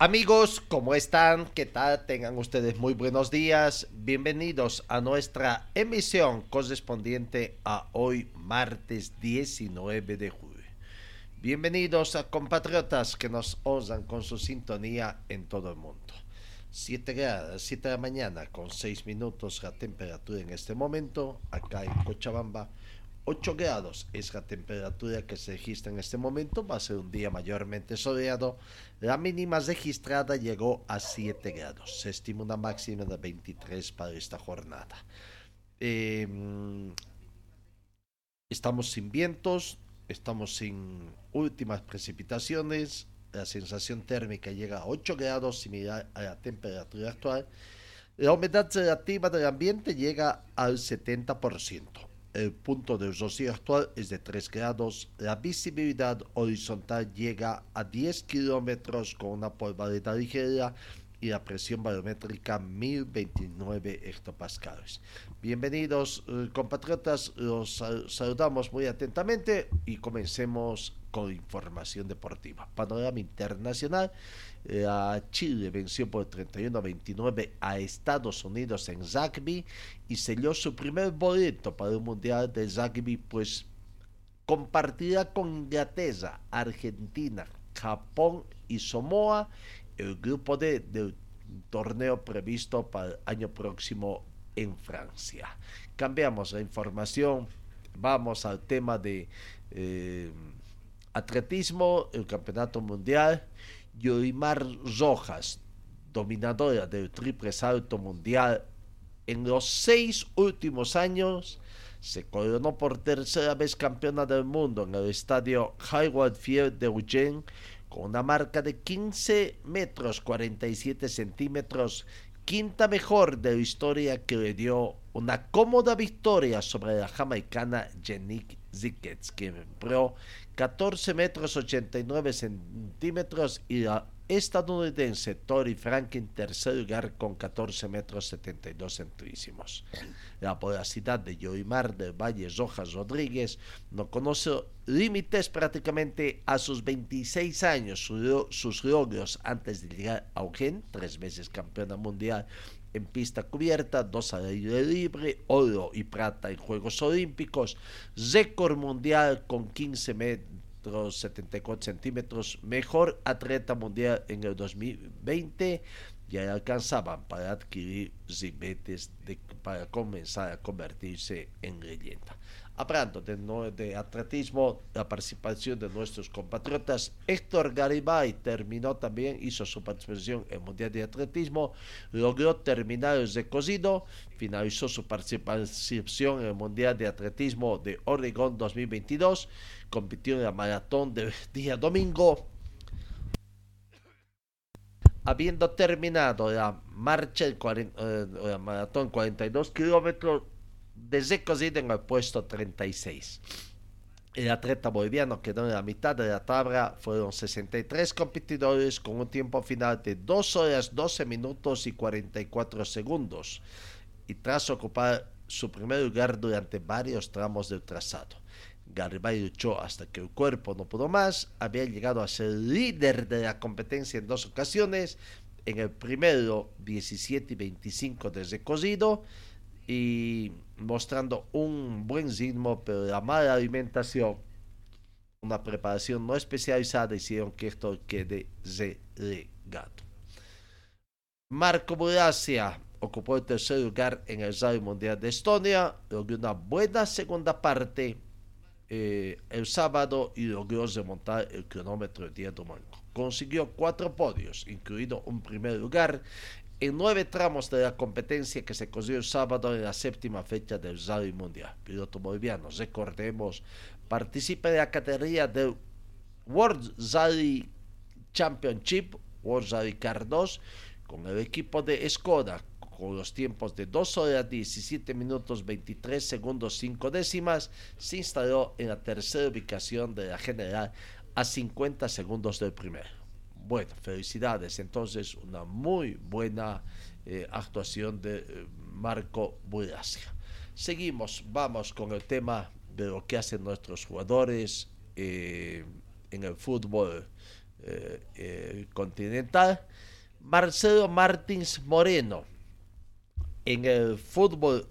Amigos, ¿cómo están? ¿Qué tal? Tengan ustedes muy buenos días. Bienvenidos a nuestra emisión correspondiente a hoy, martes 19 de julio. Bienvenidos a compatriotas que nos osan con su sintonía en todo el mundo. 7 grados, 7 de la mañana con 6 minutos la temperatura en este momento, acá en Cochabamba. 8 grados es la temperatura que se registra en este momento. Va a ser un día mayormente soleado. La mínima registrada llegó a 7 grados. Se estima una máxima de 23 para esta jornada. Eh, estamos sin vientos, estamos sin últimas precipitaciones. La sensación térmica llega a 8 grados, similar a la temperatura actual. La humedad relativa del ambiente llega al 70%. El punto de rocío actual es de 3 grados. La visibilidad horizontal llega a 10 kilómetros con una polvareda ligera y la presión barométrica 1029 hectopascales. Bienvenidos eh, compatriotas, los sal- saludamos muy atentamente y comencemos con información deportiva. Panorama internacional, la Chile venció por 31 a 29 a Estados Unidos en rugby y selló su primer boleto para el Mundial de Rugby, pues compartirá con Inglaterra, Argentina, Japón y Samoa el grupo D del torneo previsto para el año próximo en Francia. Cambiamos la información, vamos al tema de eh, atletismo, el campeonato mundial. Yorimar Rojas, dominadora del triple salto mundial, en los seis últimos años se coronó por tercera vez campeona del mundo en el estadio Hayward Field de Eugene con una marca de 15 metros 47 centímetros, quinta mejor de la historia que le dio una cómoda victoria sobre la jamaicana Jenick Zickets, que empleó 14 metros 89 centímetros y la estadounidense Tori Franklin tercer lugar con 14 metros 72 centísimos. La voracidad de Yoimar del Valle Rojas Rodríguez no conoce límites prácticamente a sus 26 años. Su- sus logros antes de llegar a Eugene, tres veces campeona mundial en pista cubierta, dos al aire libre, oro y plata en Juegos Olímpicos, récord mundial con 15 metros 74 centímetros, mejor atleta mundial en el 2020, ya alcanzaban para adquirir ribetes de, para comenzar a convertirse en leyenda. Hablando de, no- de atletismo, la participación de nuestros compatriotas, Héctor Garibay terminó también, hizo su participación en el Mundial de Atletismo, logró terminar el recorrido, finalizó su participación en el Mundial de Atletismo de Oregón 2022, compitió en la maratón del día domingo, habiendo terminado la marcha, el eh, la maratón 42 kilómetros, de recorrido en el puesto 36. El atleta boliviano quedó en la mitad de la tabla, fueron 63 competidores con un tiempo final de 2 horas 12 minutos y 44 segundos, y tras ocupar su primer lugar durante varios tramos del trazado. Garibay luchó hasta que el cuerpo no pudo más, había llegado a ser líder de la competencia en dos ocasiones, en el primero 17 y 25 de recorrido, y mostrando un buen ritmo, pero la mala alimentación, una preparación no especializada hicieron que esto quede relegado. Marco Bulacia ocupó el tercer lugar en el Rally Mundial de Estonia, logró una buena segunda parte eh, el sábado y logró remontar el cronómetro de día domingo. Consiguió cuatro podios, incluido un primer lugar en nueve tramos de la competencia que se corrió el sábado en la séptima fecha del Rally Mundial. Piloto boliviano, recordemos, participa en la categoría del World Rally Championship, World Rally Car 2, con el equipo de Skoda, con los tiempos de 2 horas 17 minutos 23 segundos 5 décimas, se instaló en la tercera ubicación de la general a 50 segundos del primero. Bueno, felicidades. Entonces, una muy buena eh, actuación de eh, Marco Burasia. Seguimos, vamos con el tema de lo que hacen nuestros jugadores eh, en el fútbol continental. Marcelo Martins Moreno en el fútbol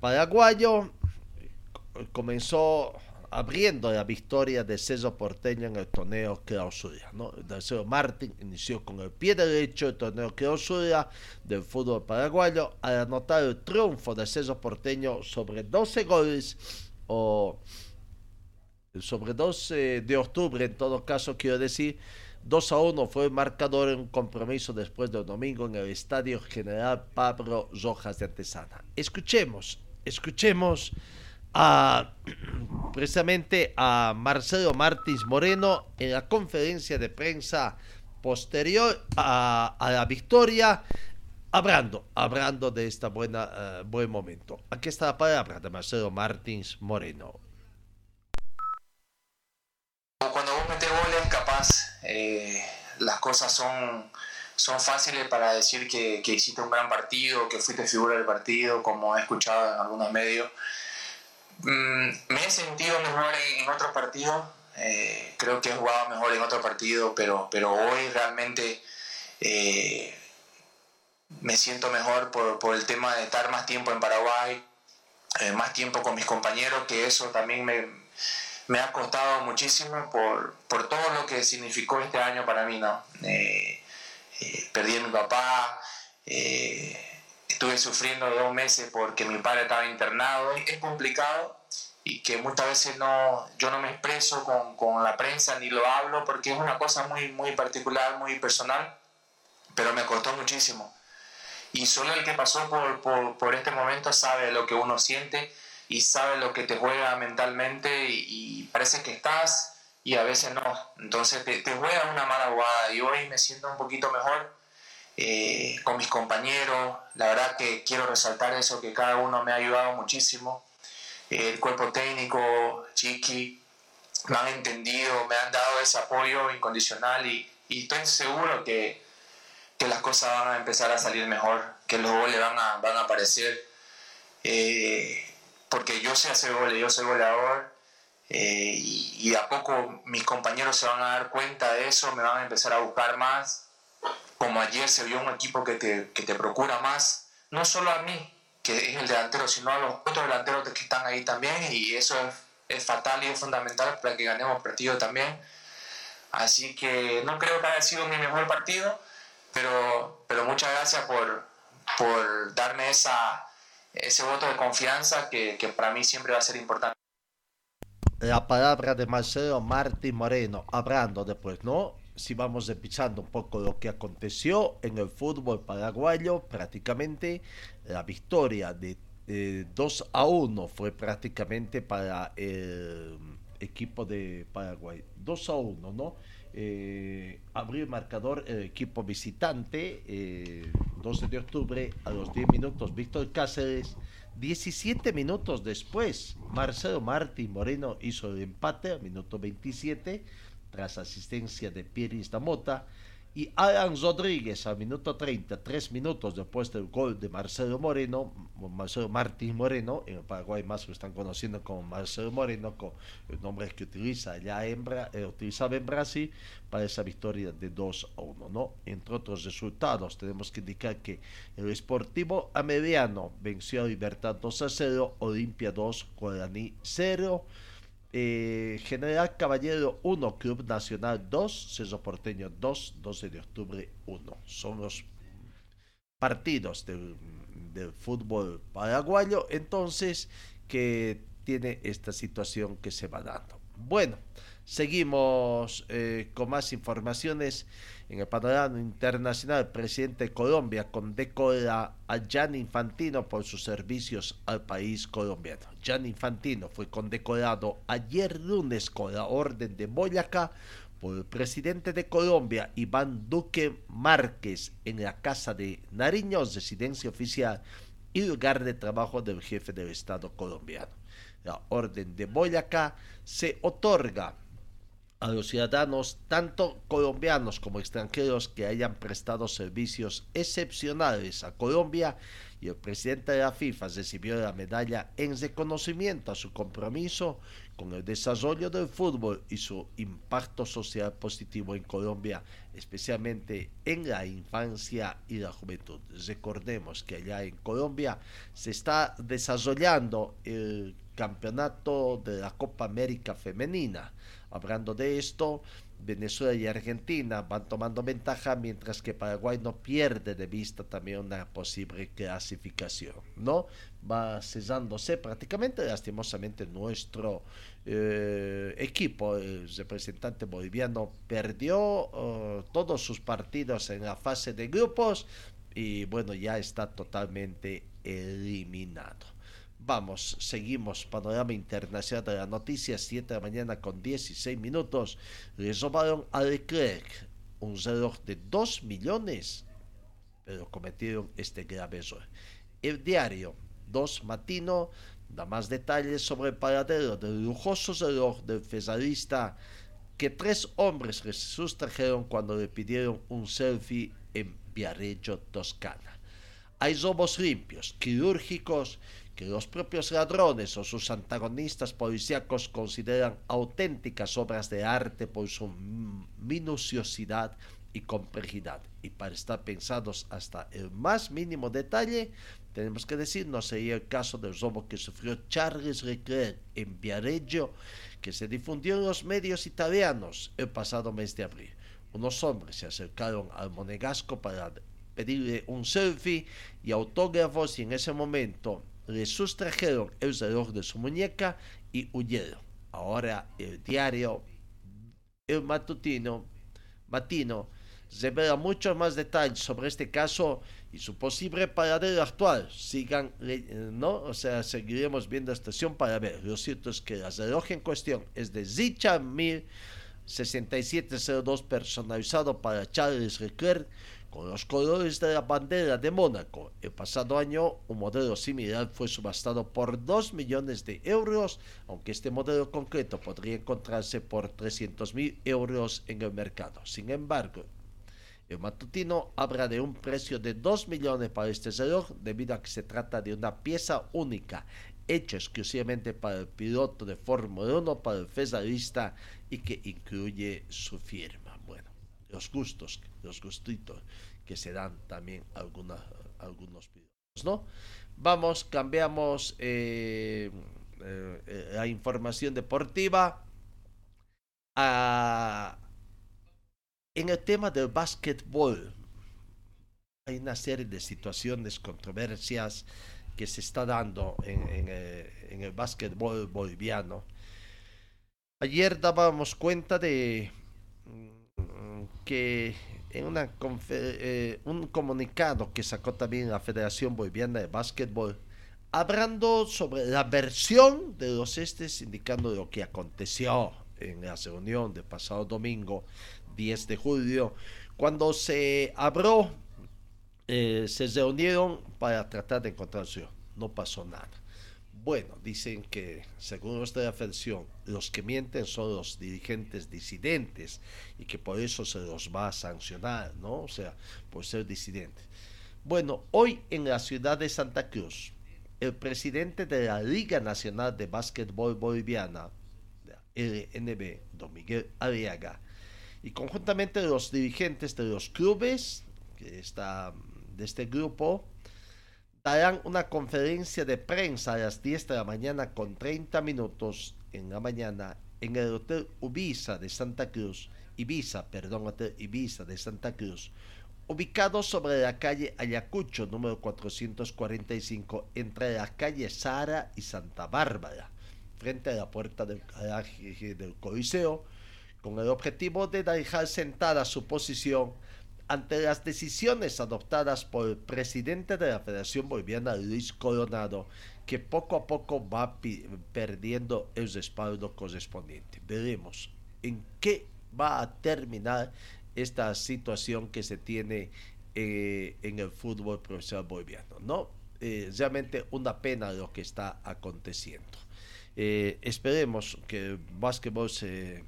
paraguayo comenzó abriendo la victoria de César Porteño en el torneo clausura. ¿no? Martín Martín inició con el pie derecho el torneo clausura del fútbol paraguayo al anotar el triunfo de César Porteño sobre 12 goles o sobre 12 de octubre en todo caso quiero decir 2 a 1 fue el marcador en un compromiso después del domingo en el Estadio General Pablo Rojas de Antesana. Escuchemos, escuchemos a, precisamente a Marcelo Martins Moreno en la conferencia de prensa posterior a, la victoria, hablando, hablando de este eh, buen momento. Aquí está la palabra de Marcelo Martins Moreno. Cuando vos metes goles, capaz eh, las cosas son, son fáciles para decir que, que, hiciste un gran partido, que fuiste figura del partido, como he escuchado en algunos medios. Mm, me he sentido mejor en, otros partidos, eh, creo que he jugado mejor en otros partidos, pero, pero hoy realmente eh, me siento mejor por, por, el tema de estar más tiempo en Paraguay, más tiempo con mis compañeros, que eso también me me ha costado muchísimo por, por, todo lo que significó este año para mí, ¿no? Eh, eh, perdí a mi papá, eh, estuve sufriendo dos meses porque mi padre estaba internado, es complicado y que muchas veces no, yo no me expreso con, con, la prensa ni lo hablo porque es una cosa muy, muy particular, muy personal, pero me costó muchísimo. Y solo el que pasó por, por, por este momento sabe lo que uno siente y sabe lo que te juega mentalmente y, parece que estás y a veces no. Entonces te, juega una mala jugada y hoy me siento un poquito mejor eh, con mis compañeros. La verdad que quiero resaltar eso, que cada uno me ha ayudado muchísimo. el cuerpo técnico, Chiqui, me han entendido, me han dado ese apoyo incondicional y, estoy seguro que, que, las cosas van a empezar a salir mejor, que los goles van a, van a aparecer. Eh, porque yo sé hacer goles, yo soy goleador eh, y, a poco mis compañeros se van a dar cuenta de eso, me van a empezar a buscar más. Como ayer se vio un equipo que te, que te procura más, no solo a mí, que es el delantero, sino a los otros delanteros que están ahí también y eso es, es fatal y es fundamental para que ganemos partido también. Así que no creo que haya sido mi mejor partido, pero, pero muchas gracias por, por darme esa, ese voto de confianza que, que para mí siempre va a ser importante. La palabra de Marcelo Martín Moreno, hablando después, ¿no? Si vamos repasando un poco lo que aconteció en el fútbol paraguayo, prácticamente la victoria de 2 a 1 fue prácticamente para el equipo de Paraguay. 2 a 1, ¿no? Eh, abrió el marcador el equipo visitante, eh, 12 de octubre, a los 10 minutos, Víctor Cáceres. 17 minutos después, Marcelo Martín Moreno hizo el empate a minuto 27, tras asistencia de Pieris Damota y Alan Rodríguez al minuto 30, tres minutos después del gol de Marcelo Moreno, Marcelo Martín Moreno, en Paraguay más lo están conociendo como Marcelo Moreno, con el nombre que utiliza allá en eh, en Brasil para esa victoria de 2 a 1. ¿no? Entre otros resultados, tenemos que indicar que el Sportivo Amediano venció a Libertad 2 a 0, Olimpia 2, Guaraní 0. Eh, General Caballero 1, Club Nacional 2, Cerro Porteño 2, 12 de octubre 1. Son los partidos del, del fútbol paraguayo, entonces que tiene esta situación que se va dando. Bueno, seguimos eh, con más informaciones en el panorama internacional. El presidente de Colombia condecora a Gianni Infantino por sus servicios al país colombiano. Gianni Infantino fue condecorado ayer lunes con la orden de Boyacá por el presidente de Colombia, Iván Duque Márquez, en la casa de Nariño, residencia oficial y lugar de trabajo del jefe del Estado colombiano. La orden de Boyacá se otorga a los ciudadanos, tanto colombianos como extranjeros, que hayan prestado servicios excepcionales a Colombia y el presidente de la FIFA recibió la medalla en reconocimiento a su compromiso con el desarrollo del fútbol y su impacto social positivo en Colombia, especialmente en la infancia y la juventud. Recordemos que allá en Colombia se está desarrollando el campeonato de la Copa América Femenina. Hablando de esto, Venezuela y Argentina van tomando ventaja, mientras que Paraguay no pierde de vista también una posible clasificación, ¿no? Va cesándose prácticamente, lastimosamente, nuestro eh, equipo, el representante boliviano, perdió uh, todos sus partidos en la fase de grupos y bueno, ya está totalmente eliminado. Vamos, seguimos, panorama internacional de la noticia, 7 de la mañana con 16 minutos. Le robaron a Leclerc un reloj de 2 millones, pero cometieron este grave error. El diario 2 Matino da más detalles sobre el paradero del lujoso reloj del fesalista que tres hombres le sustrajeron cuando le pidieron un selfie en Viareggio, Toscana. Hay robos limpios, quirúrgicos que los propios ladrones o sus antagonistas policíacos consideran auténticas obras de arte por su minuciosidad y complejidad. Y para estar pensados hasta el más mínimo detalle, tenemos que decir, no sería el caso del robo que sufrió Charles Leclerc en Viareggio, que se difundió en los medios italianos el pasado mes de abril. Unos hombres se acercaron al monegasco para pedirle un selfie y autógrafos y en ese momento le sustrajeron el reloj de su muñeca y huyeron. Ahora el diario El Matutino Matino revela muchos más detalles sobre este caso y su posible paradero actual. Sigan, ¿no? O sea, seguiremos viendo esta estación para ver. Lo cierto es que el reloj en cuestión es de Zicha 106702 personalizado para Charles Leclerc con los colores de la bandera de Mónaco. El pasado año un modelo similar fue subastado por 2 millones de euros, aunque este modelo concreto podría encontrarse por 300 mil euros en el mercado. Sin embargo, el matutino habla de un precio de 2 millones para este reloj debido a que se trata de una pieza única, hecha exclusivamente para el piloto de Fórmula 1, para el federalista y que incluye su firma. Los gustos, los gustitos que se dan también algunos algunos pilotos, ¿no? Vamos, cambiamos eh, eh, la información deportiva a, en el tema del básquetbol. Hay una serie de situaciones, controversias que se está dando en, el, en el básquetbol boliviano. Ayer dábamos cuenta de que en una eh, un comunicado que sacó también la Federación Boliviana de Básquetbol, hablando sobre la versión de los estes, indicando lo que aconteció en la reunión del pasado domingo 10 de julio, cuando se abrió, eh, se reunieron para tratar de encontrar No pasó nada. Bueno, dicen que, según la Federación, los que mienten son los dirigentes disidentes y que por eso se los va a sancionar, ¿no? O sea, por ser disidentes. Bueno, hoy en la ciudad de Santa Cruz, el presidente de la Liga Nacional de Básquetbol Boliviana, LNB, don Miguel Arriaga, y conjuntamente los dirigentes de los clubes que está de este grupo, darán una conferencia de prensa a las 10 de la mañana con 30 minutos en la mañana en el Hotel Ibiza de Santa Cruz, Ibiza, perdón, Hotel Ibiza de Santa Cruz, ubicado sobre la calle Ayacucho, número 445, entre la calle Sara y Santa Bárbara, frente a la puerta del del Coliseo, con el objetivo de dejar sentada su posición ante las decisiones adoptadas por el presidente de la Federación Boliviana, Luis Coronado, que poco a poco va perdiendo el respaldo correspondiente. Veremos en qué va a terminar esta situación que se tiene eh, en el fútbol profesional boliviano. ¿no? Eh, realmente una pena lo que está aconteciendo. Eh, esperemos que el básquetbol se,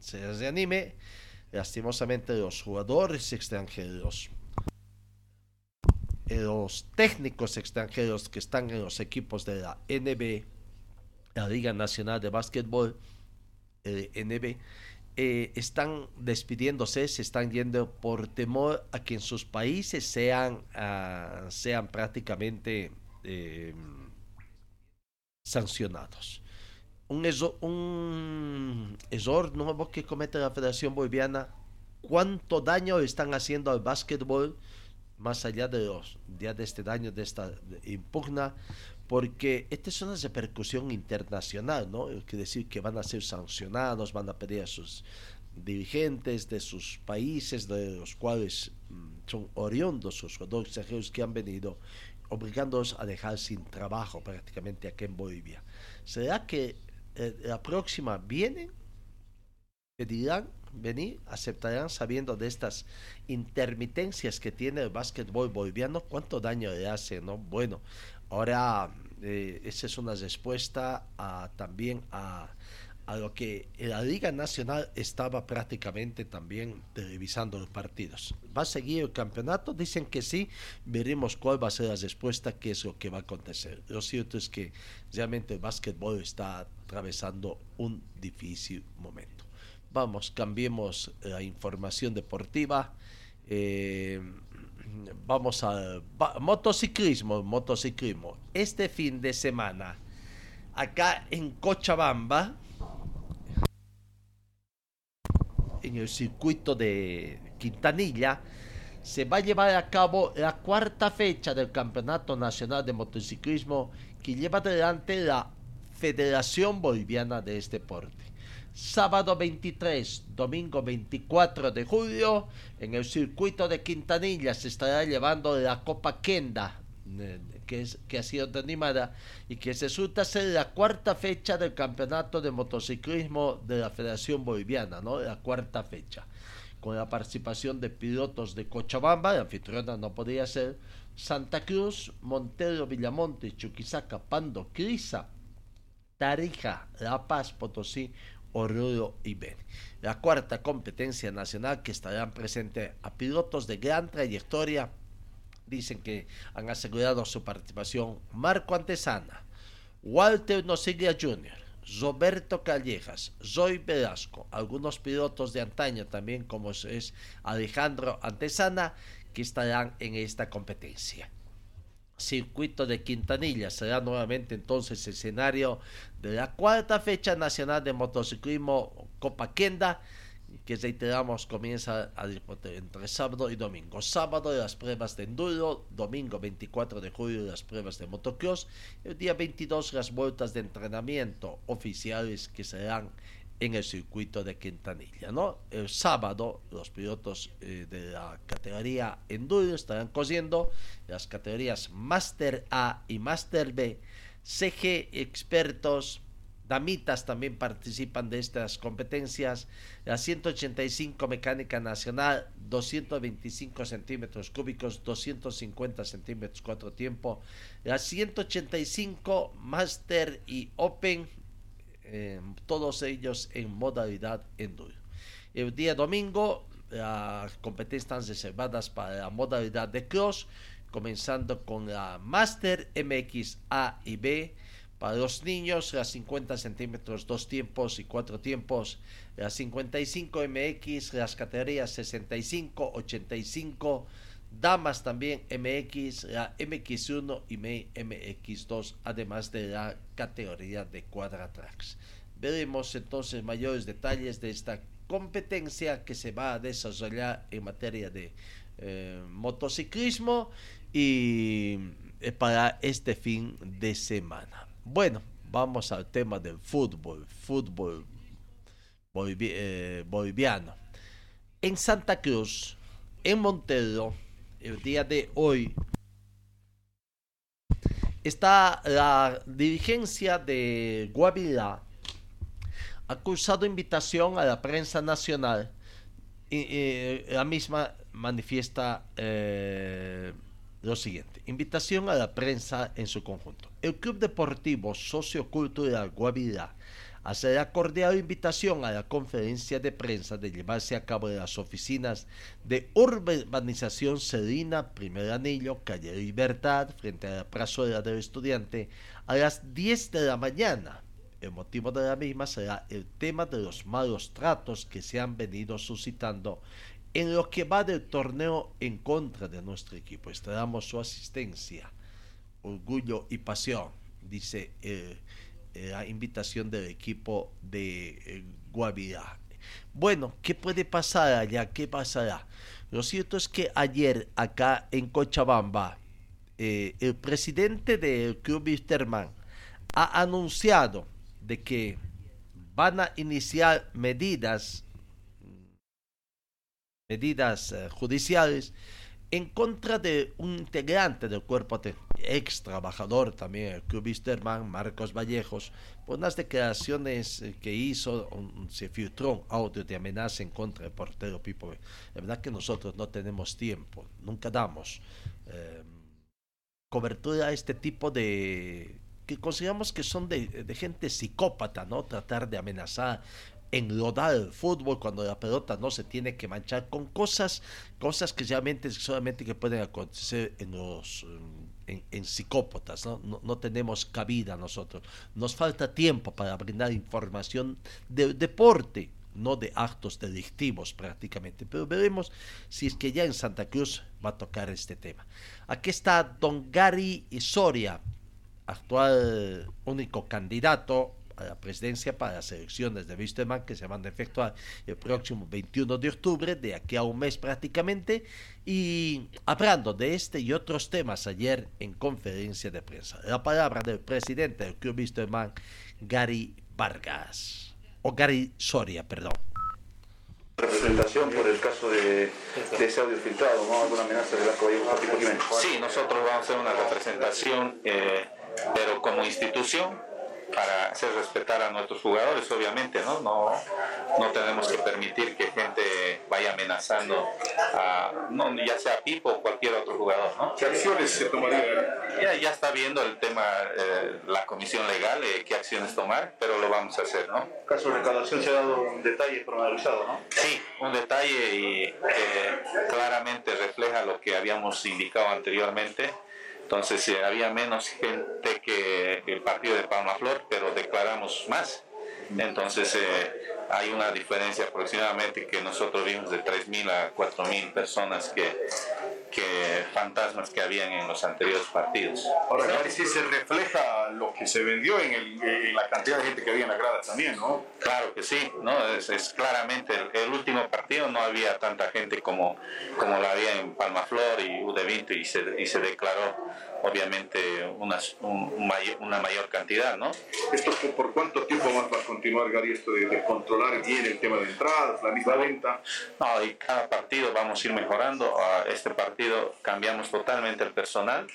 se reanime lastimosamente los jugadores extranjeros, eh, los técnicos extranjeros que están en los equipos de la NB, la Liga Nacional de Básquetbol, el NB, eh, están despidiéndose, se están yendo por temor a que en sus países sean, uh, sean prácticamente eh, sancionados un, error, un que comete la Federación Boliviana, cuánto daño están haciendo al básquetbol, más allá de los días de este daño, de esta impugna, porque esta es una repercusión internacional, ¿no? Quiere decir que van a ser sancionados, van a pedir a sus dirigentes de sus países, de los cuales mm, son oriundos sus jugadores extranjeros que han venido, obligándolos a dejar sin trabajo prácticamente aquí en Bolivia. ¿Será que la próxima vienen, pedirán venir, aceptarán sabiendo de estas intermitencias que tiene el básquetbol boliviano, cuánto daño le hace, ¿no? Bueno, ahora eh, esa es una respuesta a, también a a lo que la Liga Nacional estaba prácticamente también televisando los partidos. ¿Va a seguir el campeonato? Dicen que sí, veremos cuál va a ser la respuesta, qué es lo que va a acontecer. Lo cierto es que realmente el básquetbol está atravesando un difícil momento. Vamos, cambiemos la información deportiva. Eh, vamos al motociclismo, motociclismo. Este fin de semana, acá en Cochabamba, en el circuito de Quintanilla, se va a llevar a cabo la cuarta fecha del Campeonato Nacional de Motociclismo que lleva adelante la Federación Boliviana de este deporte. Sábado 23, domingo 24 de julio, en el circuito de Quintanilla se estará llevando la Copa Kenda que, que ha sido animada y que resulta ser la cuarta fecha del campeonato de motociclismo de la Federación Boliviana, ¿no? La cuarta fecha. Con la participación de pilotos de Cochabamba, la anfitriona no podía ser, Santa Cruz, Montero, Villamonte, Chuquisaca, Pando, Crisa, Tarija, La Paz, Potosí, Oruro y Beni. La cuarta competencia nacional que estarán presentes a pilotos de gran trayectoria dicen que han asegurado su participación Marco Antesana, Walter Nosiglia Jr., Roberto Callejas, Zoe Velasco, algunos pilotos de antaño también como es Alejandro Antesana, que estarán en esta competencia. Circuito de Quintanilla será nuevamente entonces escenario de la cuarta fecha nacional de motociclismo Copa Kenda que reiteramos comienza a entre sábado y domingo. Sábado las pruebas de enduro, domingo 24 de julio las pruebas de motocross, el día 22 las vueltas de entrenamiento oficiales que serán en el circuito de Quintanilla. ¿no? El sábado los pilotos eh, de la categoría enduro estarán corriendo las categorías Master A y Master B, CG expertos Damitas también participan de estas competencias. La 185 mecánica nacional, 225 centímetros cúbicos, 250 centímetros cuatro tiempo. La 185 Master y Open, eh, todos ellos en modalidad enduro. El día domingo, las competencias reservadas para la modalidad de cross, comenzando con la Master MX A y B para los niños, las 50 centímetros, dos tiempos y cuatro tiempos. Las 55 MX, las categorías 65, 85. Damas también MX, la MX1 y MX2, además de la categoría de Quadratrax. Veremos entonces mayores detalles de esta competencia que se va a desarrollar en materia de eh, motociclismo y eh, para este fin de semana. Bueno, vamos al tema del fútbol, fútbol eh, boliviano. En Santa Cruz, en Montero, el día de hoy, está la dirigencia de Guavirá ha cursado invitación a la prensa nacional. Y, la misma manifiesta eh, lo siguiente invitación a la prensa en su conjunto. El Club Deportivo Sociocultural Guavirá hace la cordial invitación a la conferencia de prensa de llevarse a cabo en las oficinas de urbanización Selina, Primer Anillo, Calle Libertad, frente a la plazuela del estudiante, a las 10 de la mañana. El motivo de la misma será el tema de los malos tratos que se han venido suscitando en lo que va del torneo en contra de nuestro equipo. Esperamos su asistencia, orgullo y pasión, dice el la invitación del equipo de eh, Guavirá. Bueno, ¿qué puede pasar allá? ¿Qué pasará? Lo cierto es que ayer acá en Cochabamba, eh, el presidente del Club Wisterman ha anunciado de que van a iniciar medidas medidas eh, judiciales en contra de un integrante del cuerpo ex trabajador también el club Wisterman, Marcos Vallejos, por unas declaraciones eh, que hizo, un- se filtró un audio de amenaza en contra del portero Pipo. La verdad que nosotros no tenemos tiempo, nunca damos eh, cobertura a este tipo de que consideramos que son de, de gente psicópata, ¿no? Tratar de amenazar, enlodar el fútbol cuando la pelota no se tiene que manchar con cosas, cosas que realmente solamente que pueden acontecer en los en psicópatas, ¿no? ¿no? No tenemos cabida nosotros. Nos falta tiempo para brindar información del deporte, no de actos delictivos prácticamente. Pero veremos si es que ya en Santa Cruz va a tocar este tema. Aquí está Don Gary Soria, actual único candidato a la presidencia para las elecciones de Wisterman que se van a efectuar el próximo 21 de octubre, de aquí a un mes prácticamente, y hablando de este y otros temas ayer en conferencia de prensa. La palabra del presidente del Club Wisterman, Gary Vargas, o Gary Soria, perdón. representación por el caso de, de ese audio filtrado, ¿no? ¿Alguna amenaza de Blanco Vallejo a Pipo Jiménez? Sí, nosotros vamos a hacer una representación, eh, pero como institución, para hacer respetar a nuestros jugadores, obviamente, ¿no? No, no tenemos que permitir que gente vaya amenazando a, no, ya sea Pipo o cualquier otro jugador, ¿no? ¿Qué acciones se tomarían? Ya, ya está viendo el tema, eh, la comisión legal, eh, qué acciones tomar, pero lo vamos a hacer, ¿no? Caso de recaudación se ha dado un detalle pormenorizado, ¿no? Sí, un detalle y que claramente refleja lo que habíamos indicado anteriormente. Entonces eh, había menos gente que el partido de Palmaflor, pero declaramos más. Entonces eh, hay una diferencia aproximadamente que nosotros vimos de 3.000 a 4.000 personas que, que fantasmas que habían en los anteriores partidos. Ahora, Gary, sí se refleja lo que se vendió en, el- en la cantidad de gente que había en la grada también, ¿no? Claro que sí, ¿no? Es, es claramente el, el último partido no había tanta gente como, como la había en Palmaflor y UD20 y se, y se declaró obviamente unas- un- mayor- una mayor cantidad, ¿no? ¿Esto por, por cuánto tiempo más va a continuar, Gary, esto de, de controlar bien el tema de entradas, la misma venta? No, y cada partido vamos a ir mejorando. A este partido cambiamos totalmente el personal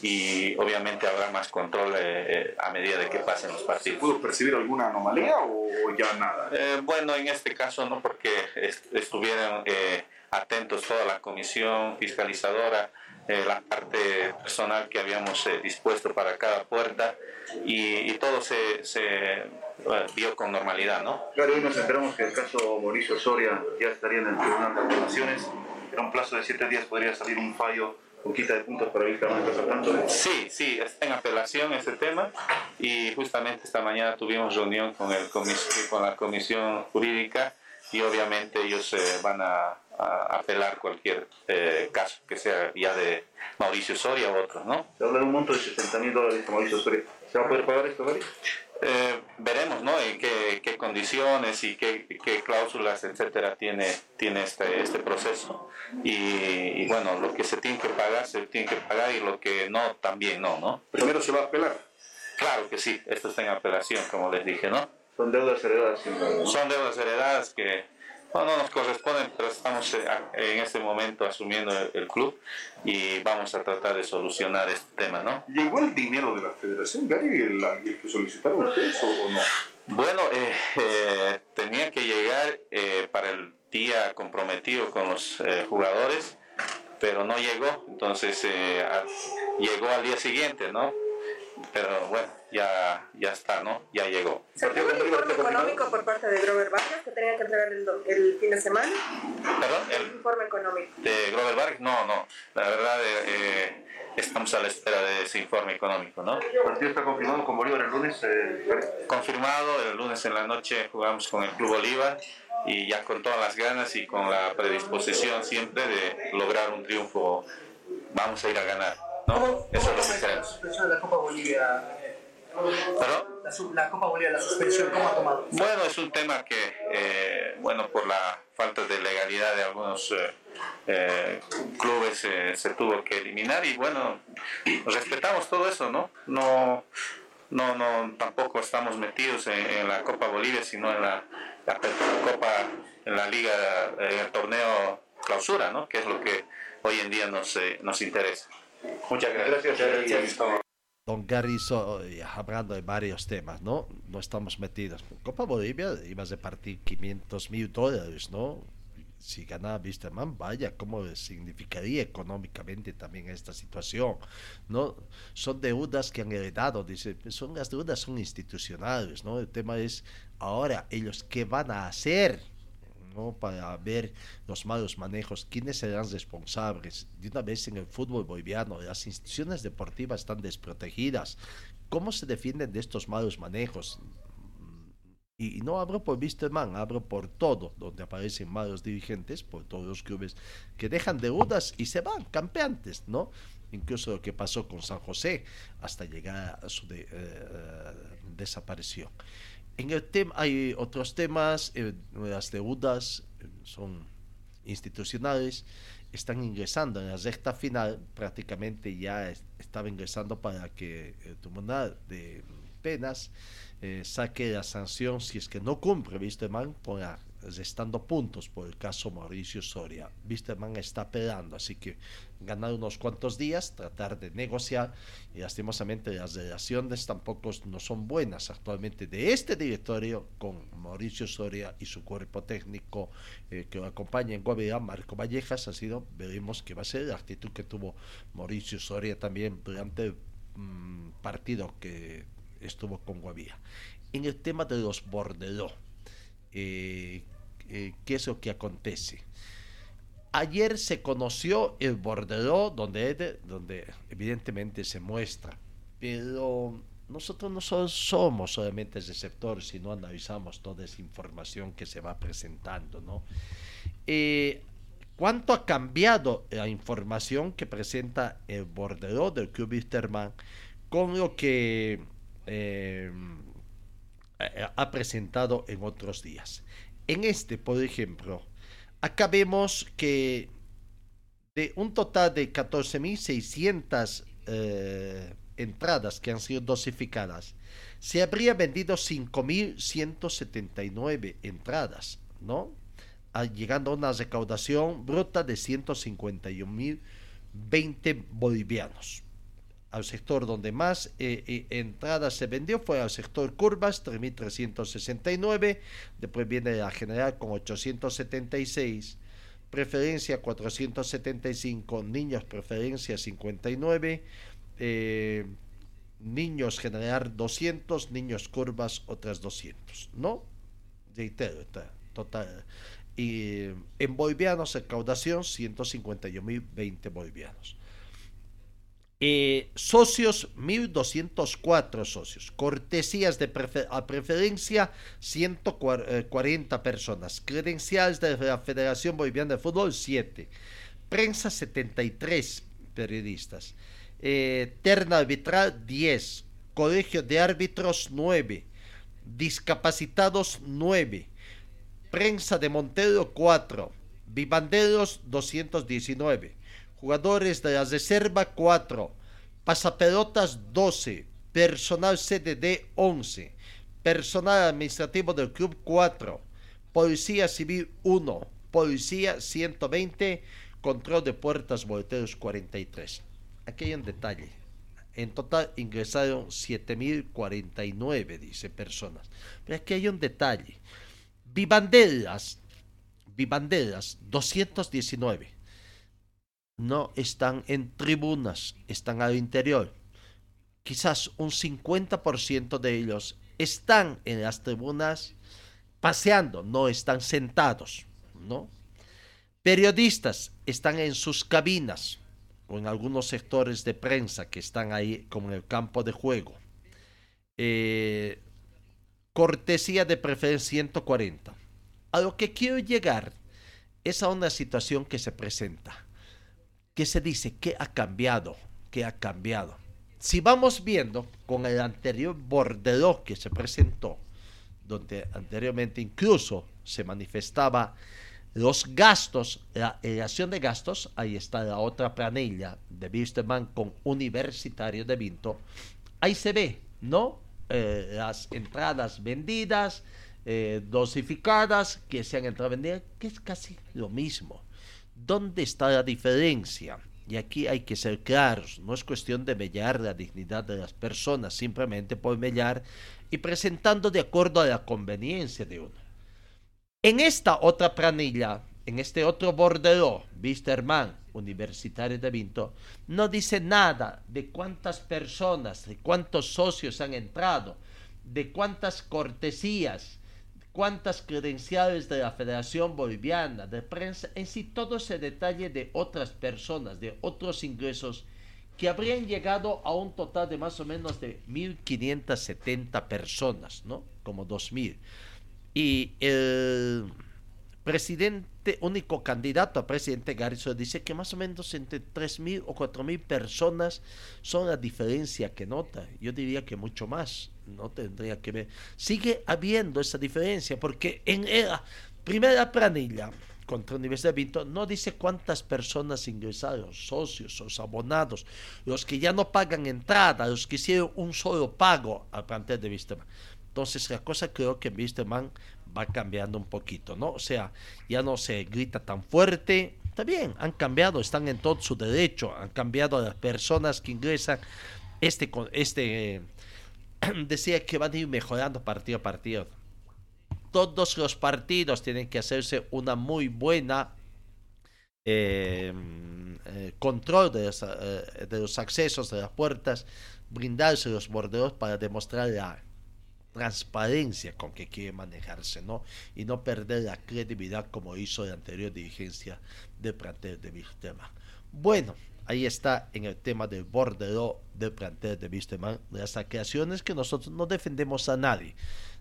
y obviamente habrá más control eh, eh, a medida de que pasen los partidos. ¿Pudo percibir alguna anomalía o ya nada? Eh, bueno, en este caso no, porque est- estuvieron eh, atentos toda la comisión fiscalizadora, eh, la parte personal que habíamos eh, dispuesto para cada puerta y, y todo se, se eh, vio con normalidad, ¿no? Gary, hoy nos enteramos que el caso Mauricio Soria ya estaría en el Tribunal de Apelaciones. En un plazo de siete días podría salir un fallo con quita de puntos para Víctor Casacanto. Sí, sí, está en apelación este tema y justamente esta mañana tuvimos reunión con, el con la comisión jurídica y obviamente ellos eh, van a, a apelar cualquier eh, caso que sea ya de Mauricio Soria u otros, ¿no? Se habla de un monto de 60 mil dólares de Mauricio Soria. ¿Se va a poder pagar esto, Gary? eh, veremos, ¿no? En qué, qué condiciones y qué, qué, cláusulas, etcétera, tiene, tiene este, este proceso. Y, y, bueno, lo que se tiene que pagar, se tiene que pagar y lo que no, también no, ¿no? Primero se va a apelar. Claro que sí, esto está en apelación, como les dije, ¿no? Son deudas heredadas. Son deudas heredadas que no, no nos corresponden, pero estamos eh, en este momento asumiendo el, club y vamos a tratar de solucionar este tema, ¿no? ¿Llegó el dinero de la federación, Gary, el, el que solicitaron ustedes o, no? Bueno, eh, eh, tenía que llegar para el día comprometido con los jugadores, pero no llegó, entonces llegó al día siguiente, ¿no? pero bueno, ya, ya está, ¿no? Ya llegó. ¿Se tuvo un informe económico por parte de Grover Vargas que tenía que entregar el, el fin de semana? ¿Perdón? El, informe económico. ¿De Grover Vargas? No, no. La verdad, eh, eh, estamos a la espera de ese informe económico, ¿no? ¿El partido está confirmado con Bolívar el lunes? Eh, confirmado, el lunes en la noche jugamos con el Club Bolívar y ya con todas las ganas y con la predisposición siempre de lograr un triunfo, vamos a ir a ganar. ¿no? Eso es lo que queremos. La Copa Bolivia. La, Copa Bolivia, la suspensión, ¿cómo ha tomado? Bueno, es un tema que, eh, bueno, por la falta de legalidad de algunos eh, eh, clubes se tuvo que eliminar y bueno, respetamos todo eso, ¿no? No, no, no tampoco estamos metidos en, la Copa Bolivia, sino en la, la, Copa, en la Liga, en el torneo clausura, ¿no? Que es lo que hoy en día nos, nos interesa. Muchas gracias. Don Gary, eh, hablando de varios temas, ¿no? No estamos metidos. Copa Bolivia ibas a partir 500 mil dólares, ¿no? Si ganaba Wisterman, vaya, ¿cómo significaría económicamente también esta situación? ¿no? Son deudas que han heredado, dice, son las deudas son institucionales, ¿no? El tema es ahora ellos qué van a hacer, ¿no? para ver los malos manejos, quiénes serán responsables. De una vez en el fútbol boliviano, las instituciones deportivas están desprotegidas. ¿Cómo se defienden de estos malos manejos? Y, no hablo por Wisterman, hablo por todo, donde aparecen malos dirigentes, por todos los clubes que dejan deudas y se van, campeantes, ¿no? Incluso lo que pasó con San José hasta llegar a su de, eh, desaparición. En el tema hay otros temas, eh, las deudas eh, son institucionales, están ingresando. En la recta final, prácticamente ya estaba ingresando para que el Tribunal de Penas eh, saque la sanción si es que no cumple Wisterman por restando puntos por el caso Mauricio Soria. Wisterman está peleando, así que ganar unos cuantos días, tratar de negociar y lastimosamente las relaciones tampoco no son buenas actualmente de este directorio con Mauricio Soria y su cuerpo técnico eh, que lo acompaña en Guavirá, Marco Vallejas, ha sido, veremos qué va a ser la actitud que tuvo Mauricio Soria también durante el mm, partido que estuvo con Guavirá. En el tema de los bordeló, eh, eh, qué es lo que acontece. Ayer se conoció el bordeló donde, donde evidentemente se muestra, pero nosotros no somos solamente sector, sino analizamos toda esa información que se va presentando, ¿no? Eh, ¿Cuánto ha cambiado la información que presenta el bordeló del Club Wisterman con lo que eh, ha presentado en otros días? En este, por ejemplo, acá vemos que de un total de 14.600 eh, entradas que han sido dosificadas, se habría vendido 5.179 entradas, ¿no? Ah, llegando a una recaudación bruta de 151.020 bolivianos al sector donde más eh, eh, entradas se vendió fue al sector curvas, 3.369, después viene la general con 876, preferencia 475, niños preferencia 59, eh, niños general 200, niños curvas otras 200, ¿no? Reitero, total. Y en bolivianos, recaudación 151.020 bolivianos. Eh, socios, 1.204 socios. Cortesías de a preferencia, 140 eh, personas. Credenciales de la Federación Boliviana de Fútbol, 7. Prensa, 73 periodistas. Eh, terna arbitral, 10. Colegio de árbitros, 9. discapacitados 9, prensa de Montero 4, vivanderos 219, jugadores de la reserva 4, pasapelotas 12, personal CDD 11, personal administrativo del club 4, policía civil 1, policía 120, control de puertas volteos 43. Aquí hay un detalle. En total ingresaron 7.049, dice personas. Pero aquí hay un detalle. Vivanderas, Vivanderas 219. No están en tribunas, están al interior. Quizás un 50% de ellos están en las tribunas paseando, no están sentados, ¿no? Periodistas están en sus cabinas o en algunos sectores de prensa que están ahí como en el campo de juego. Eh, cortesía de preferencia 140. A lo que quiero llegar es a una situación que se presenta, que se dice que ha cambiado, que ha cambiado. Si vamos viendo con el anterior bordereau que se presentó, donde anteriormente incluso se manifestaba los gastos, la elevación de gastos, ahí está la otra planilla de Wisterman con Universitario de Vinto. Ahí se ve, ¿no? Eh, las entradas vendidas, eh, dosificadas, que se han entrado vendidas, que es casi lo mismo. ¿Dónde está la diferencia? Y aquí hay que ser claros, no es cuestión de mellar la dignidad de las personas, simplemente por mellar y presentando de acuerdo a la conveniencia de uno. En esta otra planilla, en este otro bordereau, Wisterman, Universitario de Vinto, no dice nada de cuántas personas, de cuántos socios han entrado, de cuántas cortesías, cuántas credenciales de la Federación Boliviana de Prensa, en sí todo ese detalle de otras personas, de otros ingresos que habrían llegado a un total de más o menos de 1.570 personas, ¿no? Como 2.000. Y el presidente, único candidato a presidente Garrizo dice que más o menos entre 3.000 o 4.000 personas son la diferencia que nota. Yo diría que mucho más, no tendría que ver. Sigue habiendo esa diferencia porque en la primera planilla contra Universidad de Vinto no dice cuántas personas ingresaron, socios, los abonados, los que ya no pagan entrada, los que hicieron un solo pago al plantel de Visteman. Entonces la cosa creo que en Wisterman va cambiando un poquito, ¿no? O sea, ya no se grita tan fuerte. Está bien, han cambiado, están en todo su derecho, han cambiado a las personas que ingresan. Este, este decía que van a ir mejorando partido a partido. Todos los partidos tienen que hacerse una muy buena eh, eh, control de los, eh, de accesos de las puertas, brindarse los bordeos para demostrar la transparencia con que quiere manejarse, ¿no? Y no perder la credibilidad como hizo la anterior dirigencia de plantel de Wisterman. Bueno, ahí está en el tema del bordero del plantel de Wisterman, las creaciones que nosotros no defendemos a nadie,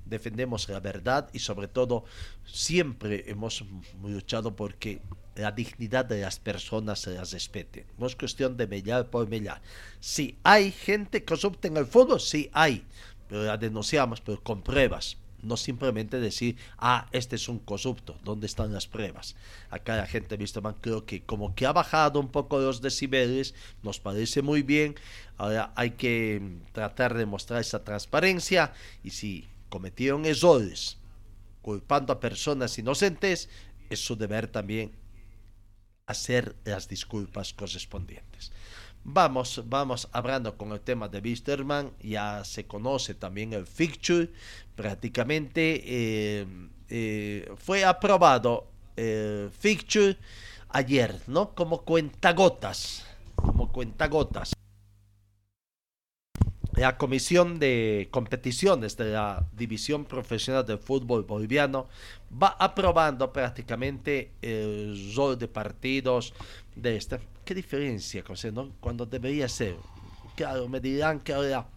defendemos la verdad y sobre todo siempre hemos luchado porque la dignidad de las personas se las respete. No es cuestión de mellar por mellar. Si hay gente corrupta en el fútbol, sí hay pero la denunciamos, pero con pruebas. No simplemente decir, ah, este es un corrupto, ¿dónde están las pruebas? Acá la gente, visto man, creo que como que ha bajado un poco los decibeles, nos parece muy bien. Ahora hay que tratar de mostrar esa transparencia y si cometieron errores culpando a personas inocentes, es su deber también hacer las disculpas correspondientes. Vamos, vamos hablando con el tema de Wisterman, ya se conoce también el fixture, prácticamente eh, eh, fue aprobado el fixture ayer, ¿no? Como cuentagotas, como cuentagotas. La Comisión de Competiciones de la División Profesional del Fútbol Boliviano va aprobando prácticamente el rol de partidos de esta. ¿Qué diferencia, José, no? Cuando debería ser. Claro, me dirán que ahora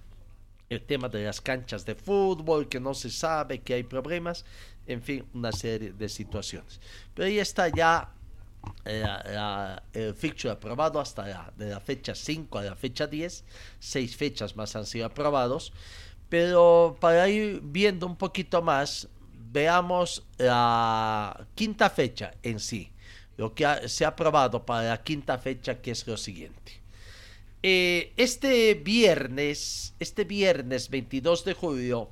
el tema de las canchas de fútbol, que no se sabe, que hay problemas, en fin, una serie de situaciones. Pero ahí está ya el fixture aprobado hasta la, de la fecha 5 a la fecha 10, seis fechas más han sido aprobados, Pero para ir viendo un poquito más, veamos la quinta fecha en sí. Lo que se ha aprobado para la quinta fecha, que es lo siguiente. Eh, este viernes, este viernes 22 de julio,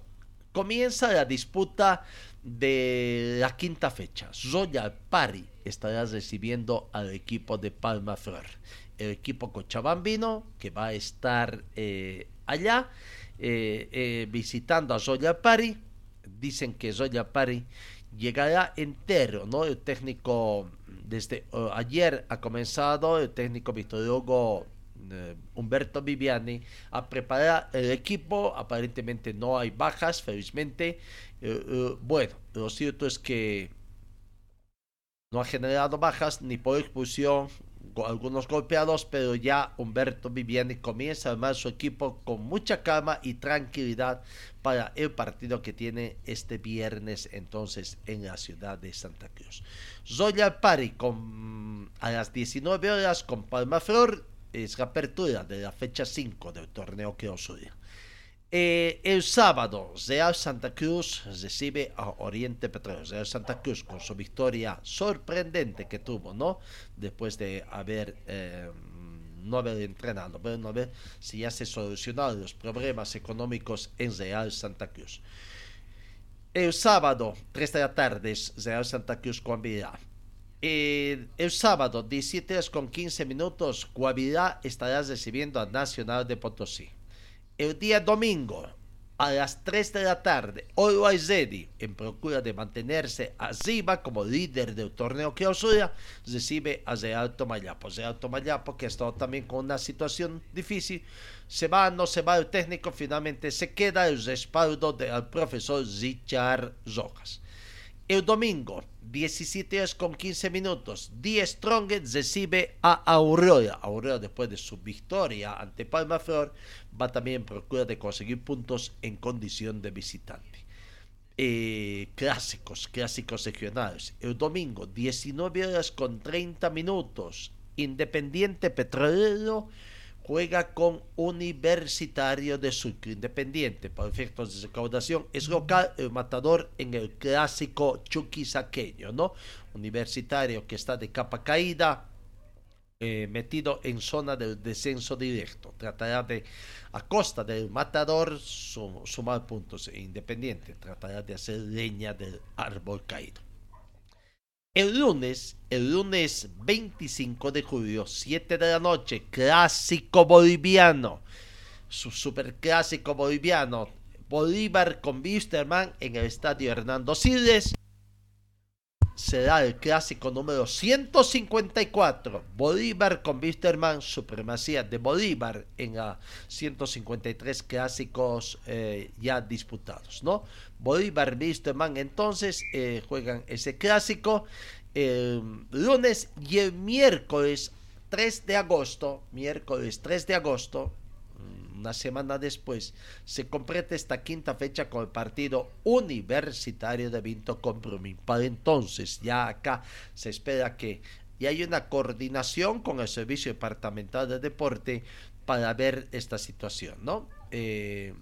comienza la disputa de la quinta fecha. Royal Pari estará recibiendo al equipo de Palma Flor. El equipo cochabambino que va a estar eh, allá eh, visitando a Royal Pari. Dicen que Royal Pari llegará entero, ¿no? El técnico desde ayer ha comenzado, el técnico Víctor Hugo eh, Humberto Viviani a preparar el equipo. Aparentemente no hay bajas, felizmente. Eh, eh, bueno, lo cierto es que no ha generado bajas ni por expulsión, algunos golpeados, pero ya Humberto Viviani comienza a armar su equipo con mucha calma y tranquilidad para el partido que tiene este viernes entonces en la ciudad de Santa Cruz. Royal Pari con, a las 19 horas con Palma Flor es la apertura de la fecha 5 del torneo que Osuna. Eh, el sábado, Real Santa Cruz recibe a Oriente Petróleo. Real Santa Cruz con su victoria sorprendente que tuvo, ¿no? Después de haber eh, no haber entrenado, pero no ver si ya se solucionaron los problemas económicos en Real Santa Cruz. El sábado, 3 de la tarde, Real Santa Cruz Guavirá. Eh, el sábado, 17 horas con 15 minutos, Guavirá estará recibiendo a Nacional de Potosí. El día domingo, a las 3 de la tarde, Always Ready, en procura de mantenerse arriba como líder del torneo clausura, recibe a Real Tomayapo. Real Tomayapo, que ha estado también con una situación difícil, se va, no se va el técnico, finalmente se queda el respaldo del profesor Richard Rojas. El domingo, 17 horas con 15 minutos, Die Strongest recibe a Aurora. Aurora, después de su victoria ante Palma Flor, va también en procura de conseguir puntos en condición de visitante. Eh, clásicos, clásicos regionales. El domingo, 19 horas con 30 minutos, Independiente Petrolero juega con Universitario de Sucre. Independiente, por efectos de recaudación, es local, el matador en el clásico chuquisaqueño, ¿no? Universitario que está de capa caída, eh, metido en zona del descenso directo. Tratará de, a costa del matador, su- sumar puntos. E Independiente tratará de hacer leña del árbol caído. El lunes, el lunes 25 de julio, 7 de la noche, clásico boliviano. Su superclásico boliviano. Bolívar con Wisterman en el estadio Hernando Siles. Será el clásico número 154. Bolívar con Wisterman, supremacía de Bolívar en la 153 clásicos eh, ya disputados, ¿no? Bolívar Wisterman entonces eh, juegan ese clásico el lunes y el miércoles 3 de agosto, miércoles 3 de agosto, una semana después, se completa esta quinta fecha con el partido universitario de Vinto Compromín. Para entonces, ya acá se espera que ya hay una coordinación con el Servicio Departamental de Deporte para ver esta situación, ¿no? Eh,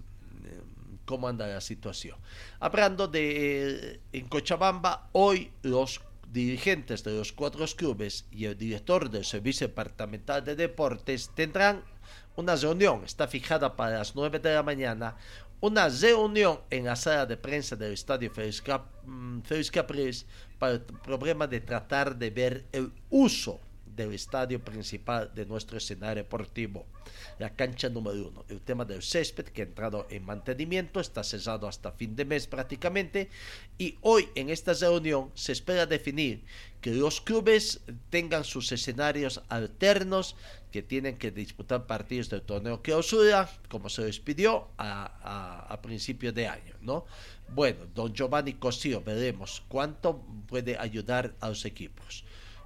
cómo anda la situación. Hablando de eh, en Cochabamba, hoy los dirigentes de los cuatro clubes y el director del Servicio Departamental de Deportes tendrán una reunión, está fijada para las 9 de la mañana, una reunión en la sala de prensa del estadio Félix, mm, Capriles para el problema de tratar de ver el uso del estadio principal de nuestro escenario deportivo, la cancha número uno. El tema del césped que ha entrado en mantenimiento está cesado hasta fin de mes prácticamente y hoy en esta reunión se espera definir que los clubes tengan sus escenarios alternos que tienen que disputar partidos del torneo clausura como se les pidió a, a, a principio de año, ¿no? Bueno, don Giovanni Cosío, veremos cuánto puede ayudar a los equipos.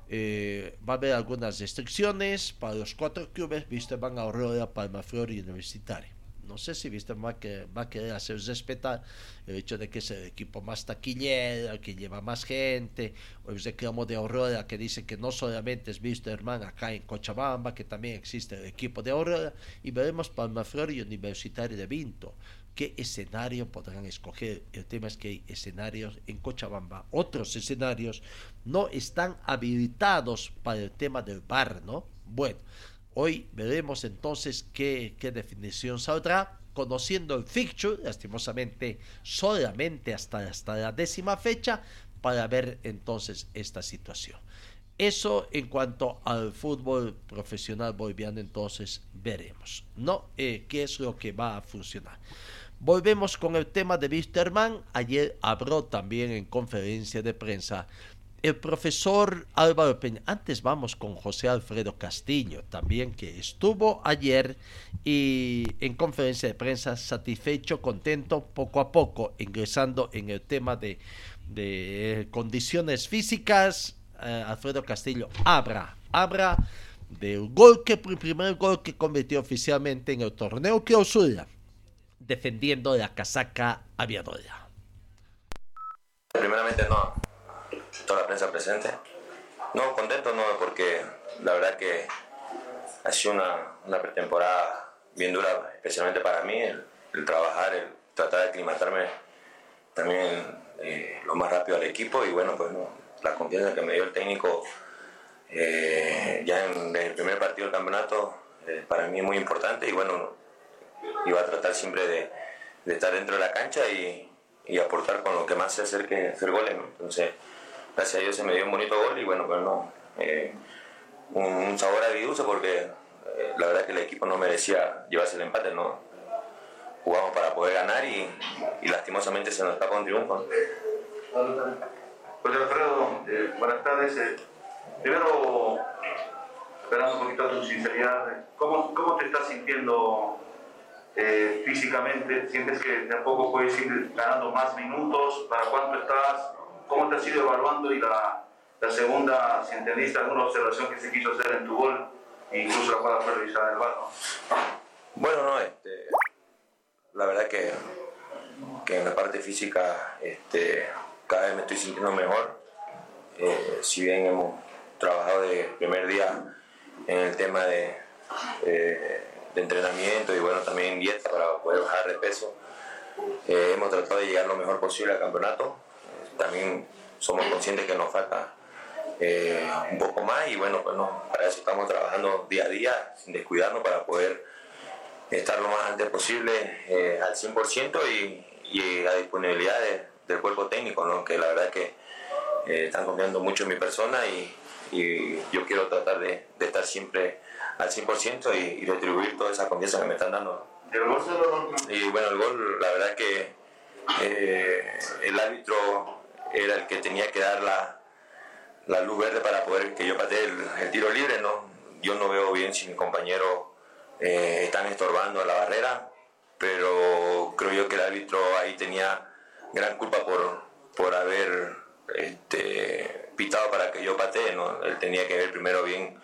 Eh, va a haber algunas restricciones para los cuatro clubes. A Aurora, Palmaflor y Universitario. No sé si Viste va va a querer hacer respetar el hecho de que es el equipo más taquillero, el que lleva más gente, o el reclamo de Aurora que dice que no solamente es Wisterman acá en Cochabamba, que también existe el equipo de Aurora, y veremos Palmaflor y Universitario de Vinto. Qué escenario podrán escoger. El tema es que hay escenarios en Cochabamba, otros escenarios no están habilitados para el tema del bar, ¿no? Bueno, hoy veremos entonces qué, qué definición saldrá conociendo el fixture, lastimosamente solamente hasta, hasta la décima fecha, para ver entonces esta situación. Eso en cuanto al fútbol profesional boliviano, entonces veremos, ¿no? Eh, ¿Qué es lo que va a funcionar? Volvemos con el tema de Wisterman. Ayer habló también en conferencia de prensa el profesor Álvaro Peña. Antes vamos con José Alfredo Castillo, también que estuvo ayer y en conferencia de prensa satisfecho, contento, poco a poco ingresando en el tema de, de condiciones físicas, eh, Alfredo Castillo abra, abra del gol que, primer gol que convirtió oficialmente en el torneo clausura, defendiendo la casaca aviadora. Primeramente no, toda la prensa presente. No, contento no, porque la verdad que ha sido una, una pretemporada bien dura, especialmente para mí, el, trabajar, el tratar de aclimatarme también eh, lo más rápido al equipo y bueno, pues no, la confianza que me dio el técnico eh, ya en el primer partido del campeonato eh, para mí es muy importante y bueno, iba a tratar siempre de, estar dentro de la cancha y, aportar con lo que más se acerque hacer goles. Entonces, gracias a Dios se me dio un bonito gol y bueno, pues no, eh, un, sabor agridulce porque la verdad que el equipo no merecía llevarse el empate, no jugamos para poder ganar y, lastimosamente se nos escapa un triunfo. José Alfredo, eh, buenas tardes. Eh, primero, esperando un poquito tu sinceridad, ¿cómo, cómo te estás sintiendo eh, físicamente? ¿Sientes que tampoco puedes ir ganando más minutos? ¿Para cuánto estás? ¿Cómo te has ido evaluando? Y la, la segunda, si entendiste alguna observación que se quiso hacer en tu gol, incluso la cual fue revisada en el bar, Bueno, no, este, la verdad que, que en la parte física este, cada vez me estoy sintiendo mejor. Eh, si bien hemos trabajado de primer día en el tema de, eh, de entrenamiento y bueno, también dieta para poder bajar de peso, eh, hemos tratado de llegar lo mejor posible al campeonato. también somos conscientes que nos falta un poco más y bueno, pues no, para eso estamos trabajando día a día sin descuidarnos para poder estar lo más antes posible al 100% y, y a disponibilidad de del cuerpo técnico, ¿no? que la verdad que eh, están confiando mucho en mi persona y, yo quiero tratar de, estar siempre al 100% y, y, retribuir toda esa confianza que me están dando. Y bueno, el gol, la verdad que eh, el árbitro era el que tenía que dar la, la luz verde para poder que yo patee el, tiro libre, ¿no? Yo no veo bien si mi compañero eh, están estorbando a la barrera, pero creo yo que el árbitro ahí tenía gran culpa por, por haber este, pitado para que yo patee, ¿no? Él tenía que ver primero bien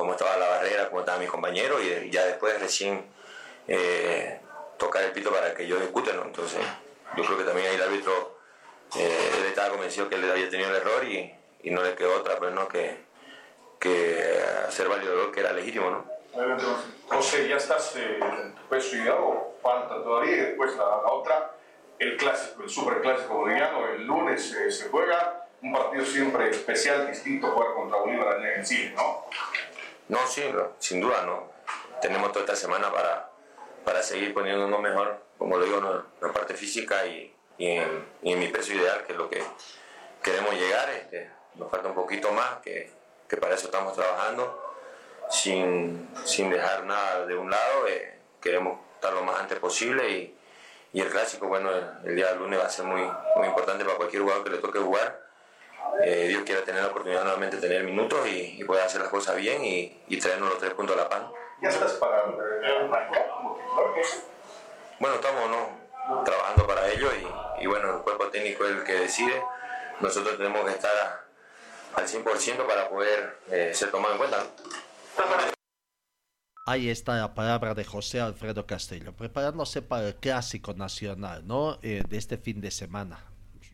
cómo estaba la barrera, cómo estaba mi compañero y ya después recién eh, tocar el pito para que yo ejecute, ¿no? Entonces yo creo que también ahí el árbitro, eh, estaba convencido que él había tenido el error y, y no le quedó otra, pues no, que, que hacer válido el gol que era legítimo, ¿no? José, ya estás eh, en tu peso ideal o falta todavía y después la, otra el clásico, el superclásico boliviano, el lunes eh, se juega, un partido siempre especial, distinto jugar contra Bolívar en sí, ¿no? No, sí, sin duda, ¿no? Tenemos toda esta semana para, para seguir poniéndonos mejor, como lo digo, en la parte física y, en, mi peso ideal, que es lo que queremos llegar. Este, nos falta un poquito más, que, para eso estamos trabajando, sin, sin dejar nada de un lado, eh, queremos estar lo más antes posible y el clásico, bueno, el, día lunes va a ser muy, muy importante para cualquier jugador que le toque jugar. Eh, Dios quiera tener la oportunidad nuevamente de tener minutos y, y poder hacer las cosas bien y, y, traernos los tres puntos a la pan. ¿Ya estás para Bueno, estamos ¿no? trabajando para ello y, y, bueno, el cuerpo técnico es el que decide. Nosotros tenemos que estar al 100% para poder eh, ser tomados en cuenta. Ahí está la palabra de José Alfredo Castillo, preparándose para el clásico nacional, ¿no? Eh, de este fin de semana,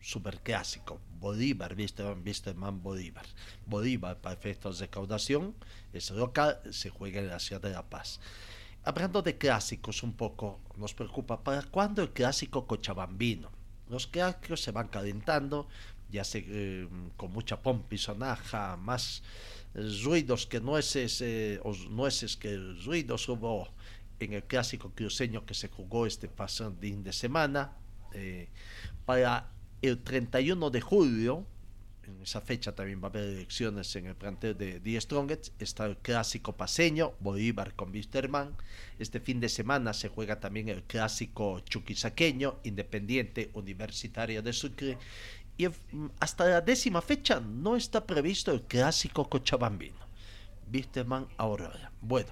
super clásico. Bolívar, viste, viste man Bolívar. Bolívar, para efectos de recaudación, es local, se juega en la ciudad de La Paz. hablando de clásicos un poco, nos preocupa, ¿para cuándo el clásico cochabambino? Los clásicos se van calentando, ya se, eh, con mucha pompa y sonaja, más ruidos que nueces, eh, o nueces que ruidos hubo en el clásico cruceño que se jugó este pasado fin de semana. Eh, para el 31 de julio, en esa fecha también va a haber elecciones en el plantel de The Strongest. Está el clásico paseño, Bolívar con Wisterman. Este fin de semana se juega también el clásico chuquisaqueño, Independiente Universitario de Sucre. Y hasta la décima fecha no está previsto el clásico cochabambino. Wisterman Aurora. Bueno,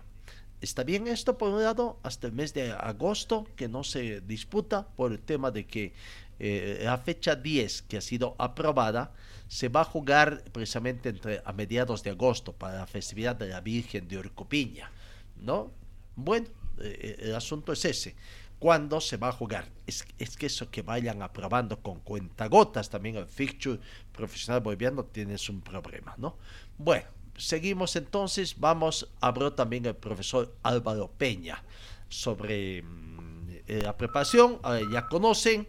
está bien esto por un lado hasta el mes de agosto que no se disputa por el tema de que eh, la fecha 10 que ha sido aprobada se va a jugar precisamente entre a mediados de agosto para la festividad de la Virgen de Orcopiña, ¿no? Bueno, eh, el asunto es ese. ¿Cuándo se va a jugar? Es, es, que eso que vayan aprobando con cuentagotas también el fixture profesional boliviano tienes un problema, ¿no? Bueno, seguimos entonces, vamos, habló también el profesor Álvaro Peña sobre mm, la preparación, ya conocen,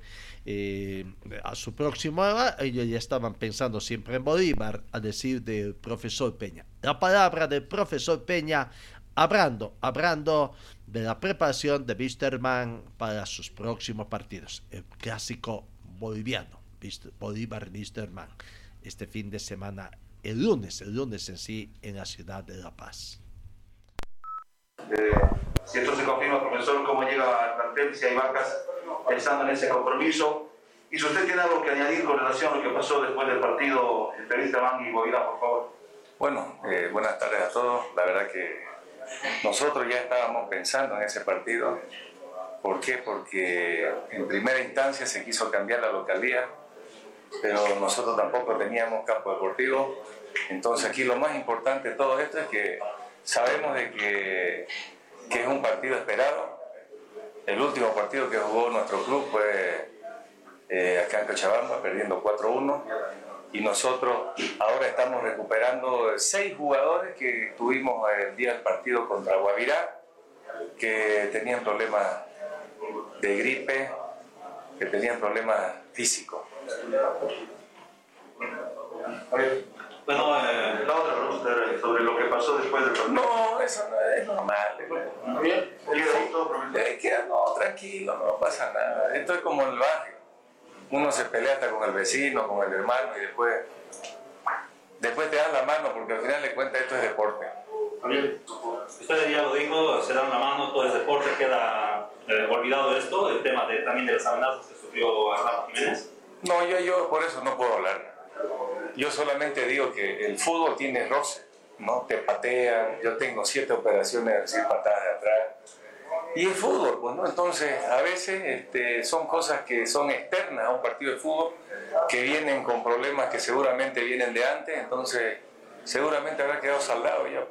eh, a su próxima edad, ellos ya estaban pensando siempre en Bolívar, a decir del profesor Peña. La palabra del profesor Peña, hablando, hablando de la preparación de Wisterman para sus próximos partidos, el clásico boliviano, Bolívar-Wisterman, este fin de semana, el lunes, el lunes en sí, en la ciudad de La Paz. Eh, si esto se confirma, profesor, cómo llega al plantel, si hay pensando en ese compromiso. Y si usted tiene algo que añadir con relación a lo que pasó después del partido entre Wisterman y Bolívar, por favor. Bueno, eh, buenas tardes a todos. La verdad que nosotros ya estábamos pensando en ese partido. ¿Por qué? Porque en primera instancia se quiso cambiar la localidad, pero nosotros tampoco teníamos campo deportivo. Entonces aquí lo más importante de todo esto es que sabemos de que, que es un partido esperado. El último partido que jugó nuestro club fue eh, acá en Cochabamba, perdiendo 4-1 y nosotros ahora estamos recuperando seis jugadores que tuvimos el día del partido contra Guavirá, que tenían problemas de gripe, que tenían problemas físicos. Bueno, eh, la otra pregunta era sobre lo que pasó después del partido. No, eso no es normal. ¿Bien? ¿Queda no, tranquilo, no pasa nada. Esto es como el barrio uno se pelea hasta con el vecino, con el hermano y después, después te dan la mano porque al final de cuentas esto es deporte. Usted ya lo dijo, se dan la mano, todo es deporte, queda eh, olvidado esto, el tema de, también de las amenazas que sufrió Arnaldo Jiménez. No, yo, yo por eso no puedo hablar. Yo solamente digo que el fútbol tiene roce, ¿no? Te patean, yo tengo siete operaciones de recibir patadas de atrás y el fútbol, pues, ¿no? Entonces, a veces este, son cosas que son externas a un partido de fútbol, que vienen con problemas que seguramente vienen de antes, entonces seguramente habrá quedado saldado ya.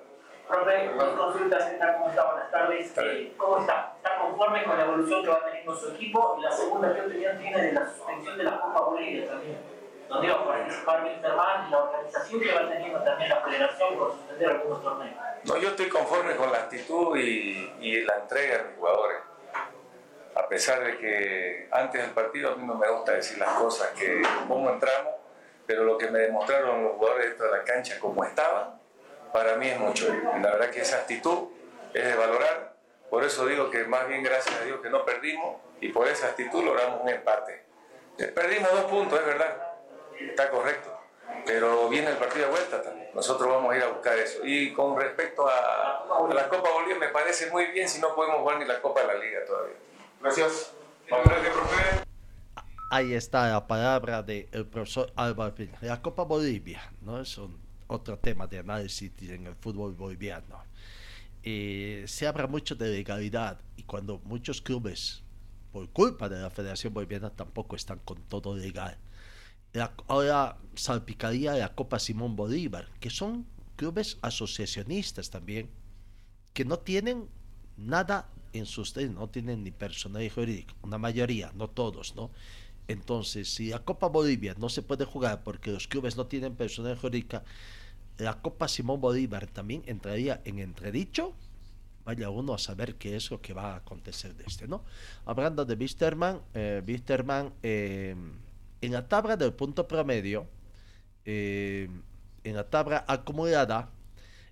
Profe, dos consultas, ¿cómo está? Buenas tardes. Eh, ¿Cómo está? ¿Está conforme con la evolución que va teniendo su equipo? Y la segunda, ¿qué opinión tiene de la suspensión de la Copa Bolivia también? Donde iba a participar Wilterman y la organización que va teniendo también la federación por suspender algunos torneos. No, yo estoy conforme con la actitud y, y la entrega de mis jugadores. A pesar de que antes del partido a mí no me gusta decir las cosas que cómo entramos, pero lo que me demostraron los jugadores dentro de la cancha como estaban, para mí es mucho. La verdad que esa actitud es de valorar. Por eso digo que más bien gracias a Dios que no perdimos y por esa actitud logramos un empate. Eh, perdimos dos puntos, es verdad. Está correcto pero viene el partido de vuelta también. Nosotros vamos a ir a buscar eso. Y con respecto a, la Copa Bolivia, me parece muy bien si no podemos jugar ni la Copa de la Liga todavía. Gracias. Ahí está la palabra del profesor Álvaro Pina. La Copa Bolivia, ¿no? Es un, otro tema de análisis en el fútbol boliviano. Eh, se habla mucho de legalidad y cuando muchos clubes, por culpa de la Federación Boliviana, tampoco están con todo legal ahora salpicaría la Copa Simón Bolívar, que son clubes asociacionistas también, que no tienen nada en sus no tienen ni personal jurídico, una mayoría, no todos, ¿no? Entonces, si la Copa Bolivia no se puede jugar porque los clubes no tienen personal jurídica, la Copa Simón Bolívar también entraría en entredicho vaya uno a saber qué es lo que va a acontecer de este, ¿no? Hablando de Wisterman, eh, eh, en la tabla del punto promedio, eh, en la tabla acumulada,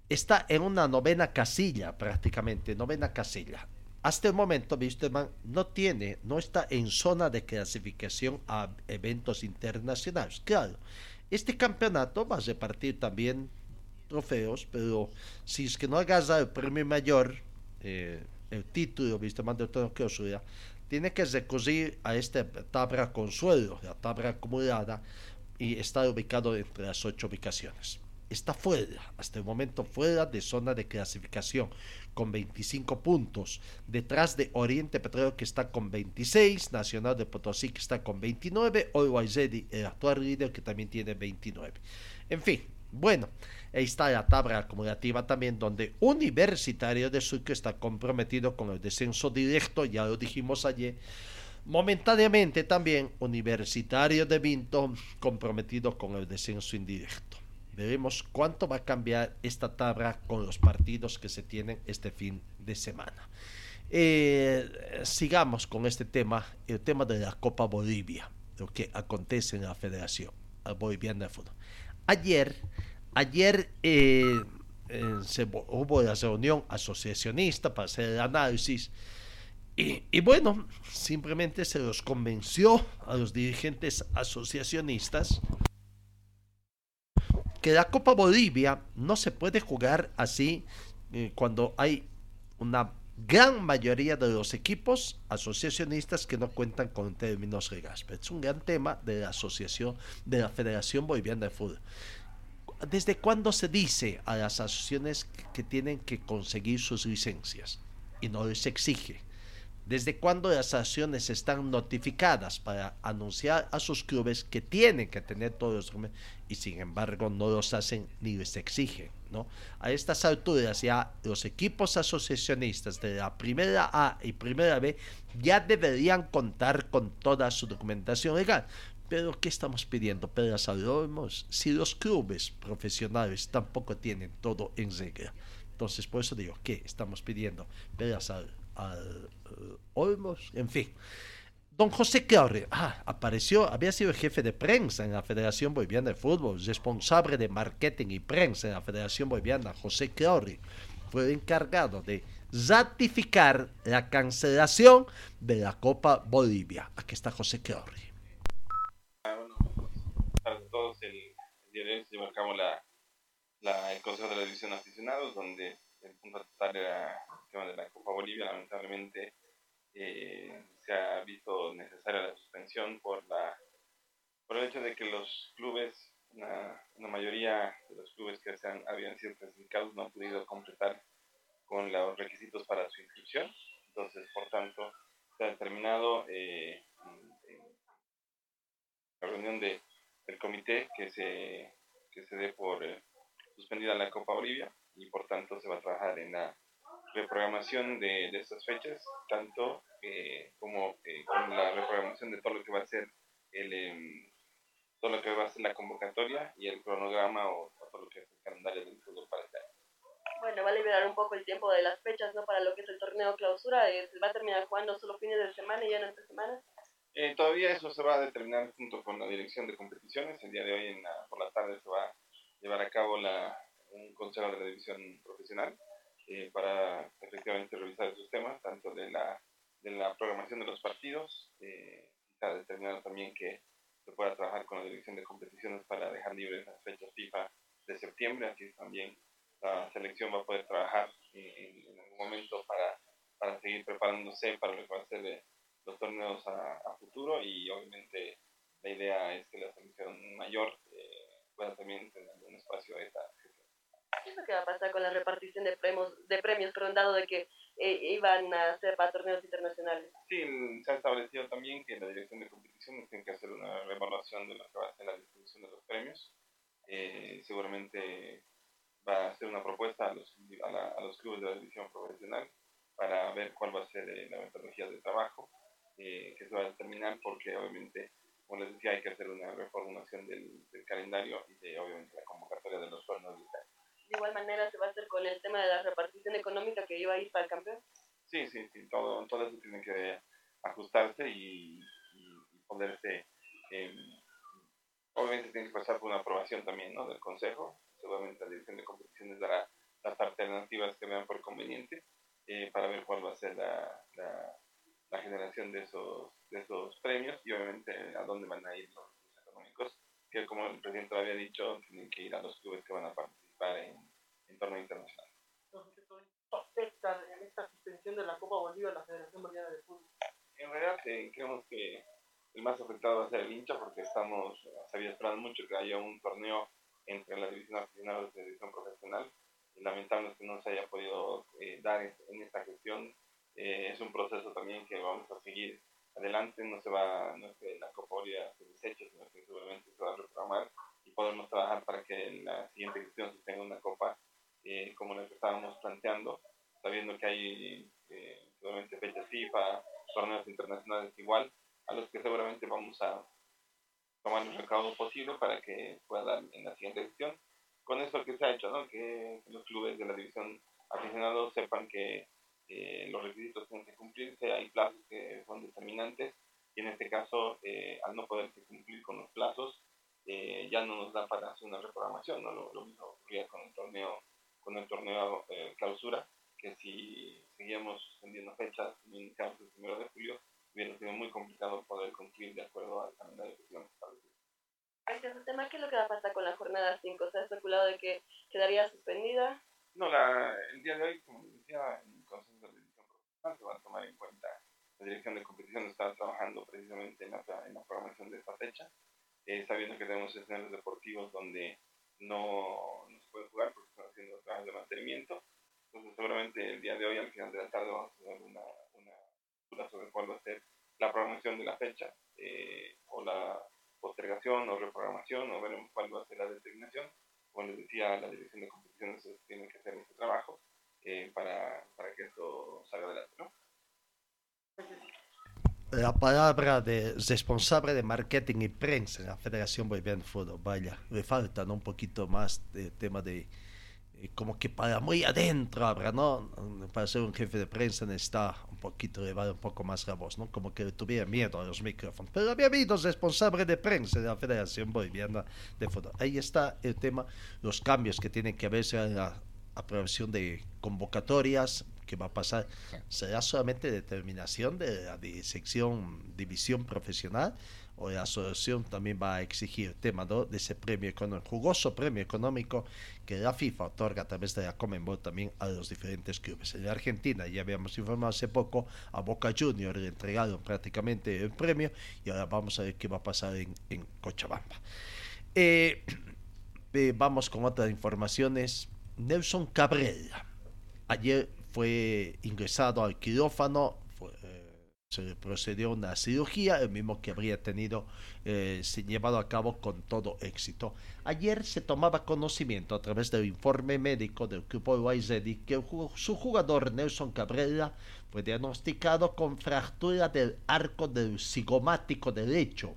está en una novena casilla prácticamente, novena casilla. Hasta el momento, Wisterman no tiene, no está en zona de clasificación a eventos internacionales. Claro, este campeonato va a repartir también trofeos, pero si es que no agarra el premio mayor, eh, el título, Wisterman de Clausura, tiene que recurrir a esta tabla consuelo, la tabla acumulada, y está ubicado entre las ocho ubicaciones. Está fuera, hasta el momento fuera de zona de clasificación, con 25 puntos. Detrás de Oriente Petróleo que está con 26, Nacional de Potosí que está con 29, Always Ready, el actual líder que también tiene 29. En fin, bueno, ahí está la tabla acumulativa también donde Universitario de Sucre está comprometido con el descenso directo, ya lo dijimos ayer. Momentáneamente también Universitario de Vinto comprometido con el descenso indirecto. Veremos cuánto va a cambiar esta tabla con los partidos que se tienen este fin de semana. Eh, sigamos con este tema, el tema de la Copa Bolivia, lo que acontece en la Federación Boliviana de Fútbol. Ayer, ayer eh, eh, hubo la reunión asociacionista para hacer el análisis y, y, bueno, simplemente se los convenció a los dirigentes asociacionistas que la Copa Bolivia no se puede jugar así eh, cuando hay una gran mayoría de los equipos asociacionistas que no cuentan con términos legales. Es un gran tema de la asociación de la Federación Boliviana de Fútbol. ¿Desde cuándo se dice a las asociaciones que tienen que conseguir sus licencias y no les exige? ¿Desde cuándo las asociaciones están notificadas para anunciar a sus clubes que tienen que tener todos los documentos y sin embargo no los hacen ni les exigen? ¿no? A estas alturas ya los equipos asociacionistas de la primera A y primera B ya deberían contar con toda su documentación legal. Pero ¿qué estamos pidiendo? Pero sabemos si los clubes profesionales tampoco tienen todo en regla. Entonces, por eso digo, ¿qué estamos pidiendo? Peras al, al uh, Olmos, en fin. Don José Claure, ah, apareció, había sido jefe de prensa en la Federación Boliviana de Fútbol, responsable de marketing y prensa en la Federación Boliviana, José Claure, fue encargado de ratificar la cancelación de la Copa Bolivia. Aquí está José Claure. todos, el, día de hoy llevamos la, la, el Consejo de la División de Aficionados, donde el punto tratar era de la Copa Bolivia. Lamentablemente eh, se ha visto necesaria la suspensión por, la, por el hecho de que los clubes, una, mayoría de los clubes que habían sido clasificados no han podido completar con los requisitos para su inscripción. Entonces, por tanto, se ha determinado eh, la reunión de, del comité que se, que se dé por eh, suspendida la Copa Bolivia y por tanto se va a trabajar en la reprogramación de, de estas fechas, tanto eh, como eh, con la reprogramación de todo lo que va a ser el, eh, todo lo que va a ser la convocatoria y el cronograma o, o todo lo que es el calendario del fútbol para este año. Bueno, va a liberar un poco el tiempo de las fechas, ¿no? Para lo que es el torneo clausura, se va a terminar jugando solo fines de semana y ya no entre semana. Eh, todavía eso se va a determinar junto con la dirección de competiciones. El día de hoy en la, por la tarde se va a llevar a cabo la, un consejo de la división profesional eh, para efectivamente revisar esos temas, tanto de la, de la programación de los partidos, eh, está determinado también que se pueda trabajar con la dirección de competiciones para dejar libres las fechas FIFA de septiembre, así también la selección va a poder trabajar en, en algún momento para, para seguir preparándose para lo que va eh, los torneos a, a, futuro y obviamente la idea es que la selección mayor eh, pueda también tener un espacio de esta ¿Qué es lo que va a pasar con la repartición de premios, de premios perdón, dado de que eh, iban a ser para torneos internacionales? Sí, se ha establecido también que la dirección de competiciones tiene que hacer una revaluación de lo que va a ser la distribución de los premios. Eh, seguramente va a hacer una propuesta a los, a, a los clubes de la división profesional para ver cuál va a ser eh, la metodología de trabajo que se va a determinar porque obviamente, como les decía, hay que hacer una reformulación del, calendario y de obviamente la convocatoria de los torneos año. De igual manera se va a hacer con el tema de la repartición económica que iba a ir para el campeón. Sí, sí, sí, todo, todo eso tiene que ajustarse y, y poderse, eh, obviamente tiene que pasar por una aprobación también ¿no? del Consejo, seguramente la Dirección de Competiciones dará las alternativas que vean por conveniente eh, para ver cuál va a ser la, la, la, generación de esos, de esos premios y obviamente a dónde van a ir los, los económicos, que como el presidente lo había dicho, tienen que ir a los clubes que van a participar en, en torneo internacional. afecta en esta suspensión de la Copa Bolívar la Federación Boliviana de Fútbol? En realidad eh, creemos que el más afectado va a ser el hincha porque estamos, se había esperado mucho que haya un torneo entre la división aficionada y la división profesional y lamentablemente no se haya podido eh, dar en esta gestión. Eh, es un proceso también que vamos a seguir adelante, no se va, no es que la Copa Bolívar se deseche, sino que seguramente se va a reprogramar podemos trabajar para que en la siguiente gestión se tenga una Copa eh, como la que estábamos planteando, sabiendo que hay eh, seguramente fechas FIFA, torneos internacionales igual, a los que seguramente vamos a tomar el recaudo posible para que pueda dar en la siguiente gestión. Con eso que se ha hecho, ¿no? que, los clubes de la división aficionados sepan que eh, los requisitos tienen que cumplirse, hay plazos que son determinantes y en este caso, eh, al no poder cumplir con los plazos, eh, ya no nos da para hacer una reprogramación, ¿no? lo, lo mismo ocurría con el torneo, con el torneo eh, clausura, que si seguíamos suspendiendo fechas, iniciamos el primero de julio, hubiera sido muy complicado poder cumplir de acuerdo al calendario que teníamos establecido. Este es el tema, ¿qué es lo que va a pasar con la jornada 5? Se ha especulado de que quedaría suspendida. No, la, el día de hoy, como decía, en el Consejo de Dirección Profesional se va a tomar en cuenta, la Dirección de Competición está trabajando precisamente en la, en la programación de esta fecha, eh, sabiendo que tenemos escenarios deportivos donde no, no se puede jugar porque están haciendo trabajos de mantenimiento, entonces seguramente el día de hoy, al final de la tarde, vamos a tener una, una sobre cuál va a ser la programación de la fecha, eh, o la postergación o reprogramación, o veremos cuál va a ser la determinación. Como les decía, la dirección de competiciones tiene que hacer este trabajo eh, para, para, que esto salga adelante. ¿no? La palabra de responsable de marketing y prensa en la Federación Boliviana de Fútbol, vaya, le falta ¿no? un poquito más de tema de como que para muy adentro ahora, ¿no? Para ser un jefe de prensa necesita un poquito elevar un poco más la voz, ¿no? Como que tuviera miedo a los micrófonos. Pero había habido responsable de prensa de la Federación Boliviana de Fútbol. Ahí está el tema, los cambios que tienen que verse en la aprobación de convocatorias, que va a pasar, será solamente determinación de la sección, división profesional o la asociación también va a exigir tema ¿no? de ese premio económico, jugoso premio económico que la FIFA otorga a través de la Comenbol también a los diferentes clubes. En la Argentina ya habíamos informado hace poco a Boca Junior le entregaron prácticamente el premio y ahora vamos a ver qué va a pasar en, en Cochabamba. Eh, eh, vamos con otras informaciones. Nelson Cabrera ayer fue ingresado al quirófano se procedió a una cirugía, el mismo que habría tenido, eh, se llevado a cabo con todo éxito. Ayer se tomaba conocimiento a través del informe médico del grupo Waizedi que su jugador Nelson Cabrera fue diagnosticado con fractura del arco del cigomático derecho.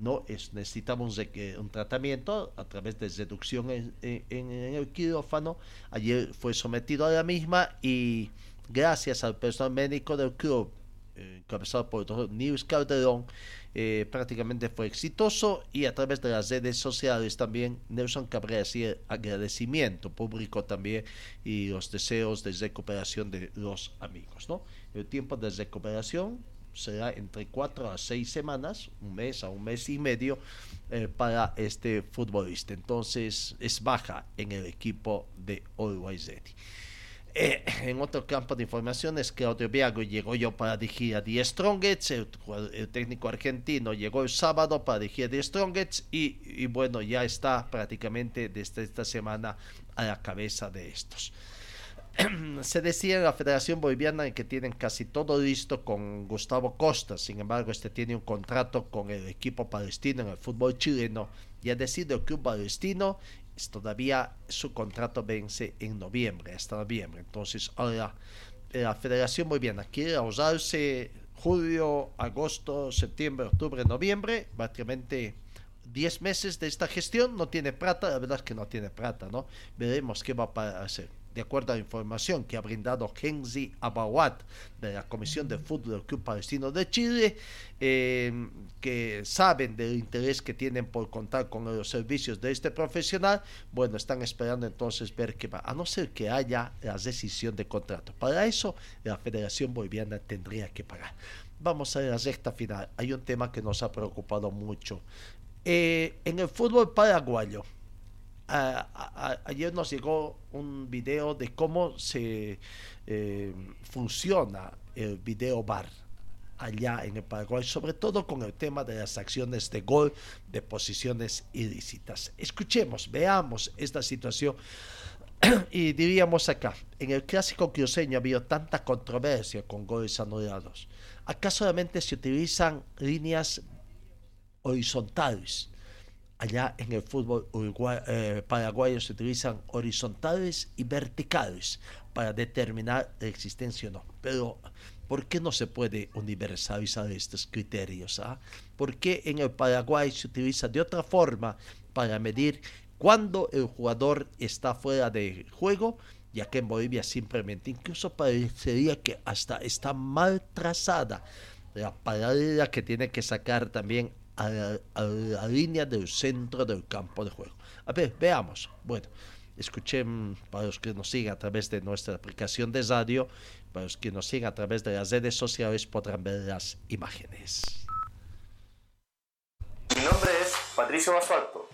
No es, necesitamos de un tratamiento a través de reducción en, en, el quirófano. Ayer fue sometido a la misma y gracias al personal médico del club encabezado por el doctor Nils Calderón, eh, prácticamente fue exitoso y a través de las redes sociales también Nelson Cabrera hacía agradecimiento público también y los deseos de recuperación de los amigos. ¿no? El tiempo de recuperación será entre cuatro a seis semanas, un mes a un mes y medio eh, para este futbolista. Entonces es baja en el equipo de Ready. Eh, en otro campo de informaciones, Claudio Biago llegó yo para dirigir a The Strongets, el, el, técnico argentino llegó el sábado para dirigir a The Strongets y, y, bueno, ya está prácticamente desde esta semana a la cabeza de estos. Se decía en la Federación Boliviana que tienen casi todo listo con Gustavo Costa, sin embargo este tiene un contrato con el equipo palestino en el fútbol chileno y ha decidido el club palestino todavía su contrato vence en noviembre, hasta noviembre. Entonces, ahora la Federación Boliviana quiere ahorrarse julio, agosto, septiembre, octubre, noviembre, prácticamente 10 meses de esta gestión, no tiene plata, la verdad es que no tiene plata, ¿no? Veremos qué va a hacer. De acuerdo a la información que ha brindado Genzi Abawat de la Comisión de Fútbol del Club Palestino de Chile, eh, que saben del interés que tienen por contar con los servicios de este profesional, bueno, están esperando entonces ver qué va, a no ser que haya la decisión de contrato. Para eso, la Federación Boliviana tendría que pagar. Vamos a la recta final. Hay un tema que nos ha preocupado mucho. Eh, en el fútbol paraguayo, ayer nos llegó un video de cómo se eh, funciona el video bar allá en el Paraguay, sobre todo con el tema de las acciones de gol de posiciones ilícitas. Escuchemos, veamos esta situación y diríamos acá, en el clásico cruceño ha habido tanta controversia con goles anulados. Acá solamente se utilizan líneas horizontales. Allá en el fútbol eh, paraguayo se utilizan horizontales y verticales para determinar la existencia o no. Pero, ¿por qué no se puede universalizar estos criterios? Ah? ¿Por qué en el Paraguay se utiliza de otra forma para medir cuándo el jugador está fuera de juego? ya que en Bolivia simplemente incluso parecería que hasta está mal trazada la paralela que tiene que sacar también a la, línea del centro del campo de juego. A ver, veamos. Bueno, escuchen para los que nos siguen a través de nuestra aplicación de radio, para los que nos siguen a través de las redes sociales podrán ver las imágenes. Mi nombre es Patricio Basualto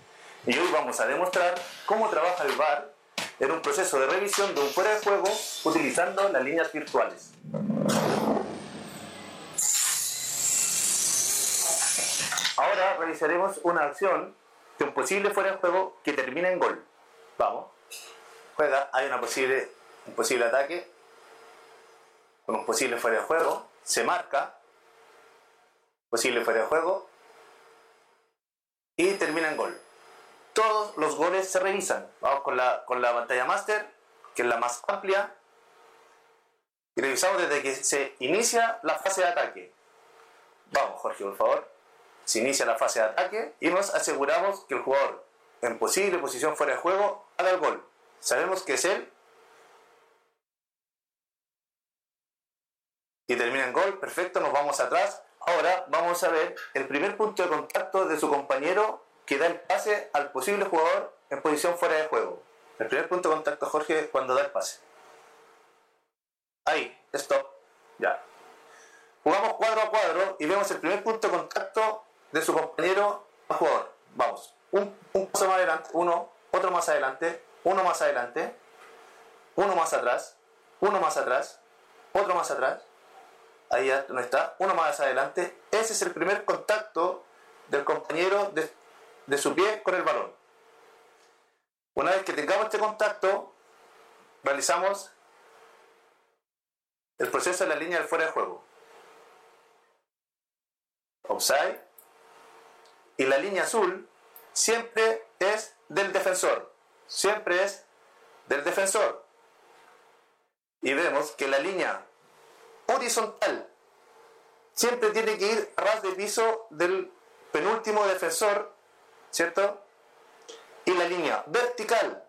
y hoy vamos a demostrar cómo trabaja el VAR en un proceso de revisión de un fuera de juego utilizando las líneas virtuales. Ahora realizaremos una acción de un posible fuera de juego que termina en gol. Vamos. Juega, hay una posible, un posible ataque con un posible fuera de juego. Se marca. Posible fuera de juego. Y termina en gol. Todos los goles se revisan. Vamos con la, con la pantalla máster, que es la más amplia. Y revisamos desde que se inicia la fase de ataque. Vamos, Jorge, por favor se inicia la fase de ataque y nos aseguramos que el jugador en posible posición fuera de juego haga el gol. Sabemos que es él. Y termina en gol, perfecto, nos vamos atrás. Ahora vamos a ver el primer punto de contacto de su compañero que da el pase al posible jugador en posición fuera de juego. El primer punto de contacto, Jorge, cuando da el pase. Ahí, stop. Ya. Jugamos cuadro a cuadro y vemos el primer punto de contacto de su compañero jugador. Vamos, un, paso más adelante, uno, otro más adelante, uno más adelante, uno más atrás, uno más atrás, otro más atrás, ahí ya no está, uno más adelante. Ese es el primer contacto del compañero de, de su pie con el balón. Una vez que tengamos este contacto, realizamos el proceso de la línea del fuera de juego. Offside, y la línea azul siempre es del defensor. Siempre es del defensor. Y vemos que la línea horizontal siempre tiene que ir a ras de piso del penúltimo defensor, ¿cierto? Y la línea vertical,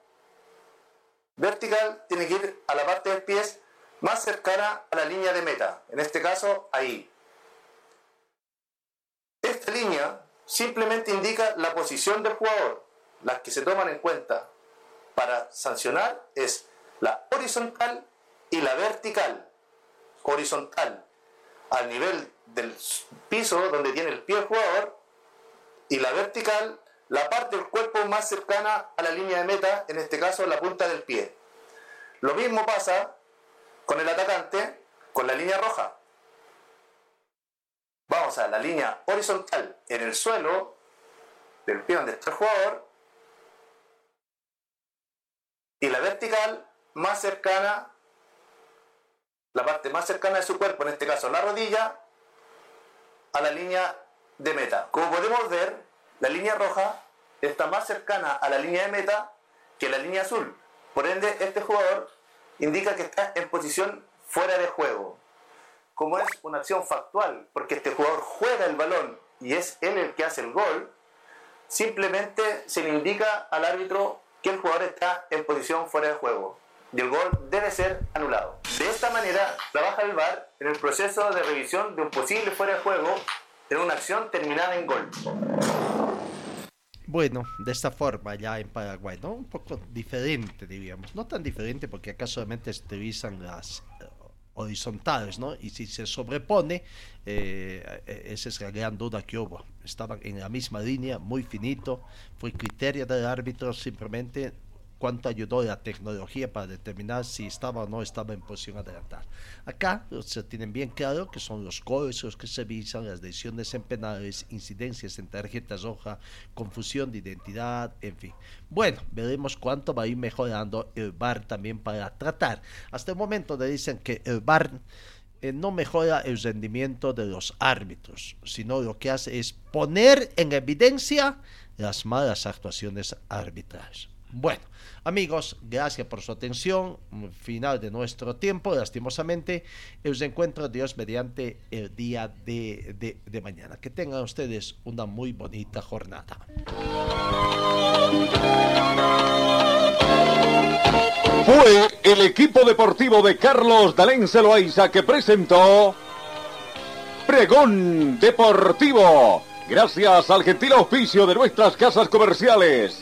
vertical tiene que ir a la parte de pies más cercana a la línea de meta, en este caso ahí. Esta línea simplemente indica la posición del jugador. Las que se toman en cuenta para sancionar es la horizontal y la vertical. Horizontal al nivel del piso donde tiene el pie el jugador y la vertical la parte del cuerpo más cercana a la línea de meta, en este caso la punta del pie. Lo mismo pasa con el atacante con la línea roja. A la línea horizontal en el suelo del pie donde está el jugador y la vertical más cercana, la parte más cercana de su cuerpo, en este caso la rodilla, a la línea de meta. Como podemos ver, la línea roja está más cercana a la línea de meta que la línea azul. Por ende, este jugador indica que está en posición fuera de juego como es una acción factual, porque este jugador juega el balón y es él el que hace el gol, simplemente se le indica al árbitro que el jugador está en posición fuera de juego y el gol debe ser anulado. De esta manera trabaja el VAR en el proceso de revisión de un posible fuera de juego en una acción terminada en gol. Bueno, de esta forma ya en Paraguay, ¿no? Un poco diferente, diríamos. No tan diferente porque acá solamente se utilizan las horizontales, ¿no? Y si se sobrepone, eh, eh, esa es la gran duda que hubo. Estaban en la misma línea, muy finito, fue criterio del árbitro, simplemente cuánto ayudó la tecnología para determinar si estaba o no estaba en posición adelantar. Acá se tienen bien claro que son los goles los que se visan, las decisiones en penales, incidencias en tarjetas rojas, confusión de identidad, en fin. Bueno, veremos cuánto va a ir mejorando el VAR también para tratar. Hasta el momento le dicen que el VAR eh, no mejora el rendimiento de los árbitros, sino lo que hace es poner en evidencia las malas actuaciones arbitrales. Bueno, amigos, gracias por su atención. Final de nuestro tiempo, lastimosamente. Os encuentro Dios mediante el día de, de, mañana. Que tengan ustedes una muy bonita jornada. Fue el equipo deportivo de Carlos Dalén Celoaiza que presentó Pregón Deportivo. Gracias al gentil auspicio de nuestras casas comerciales.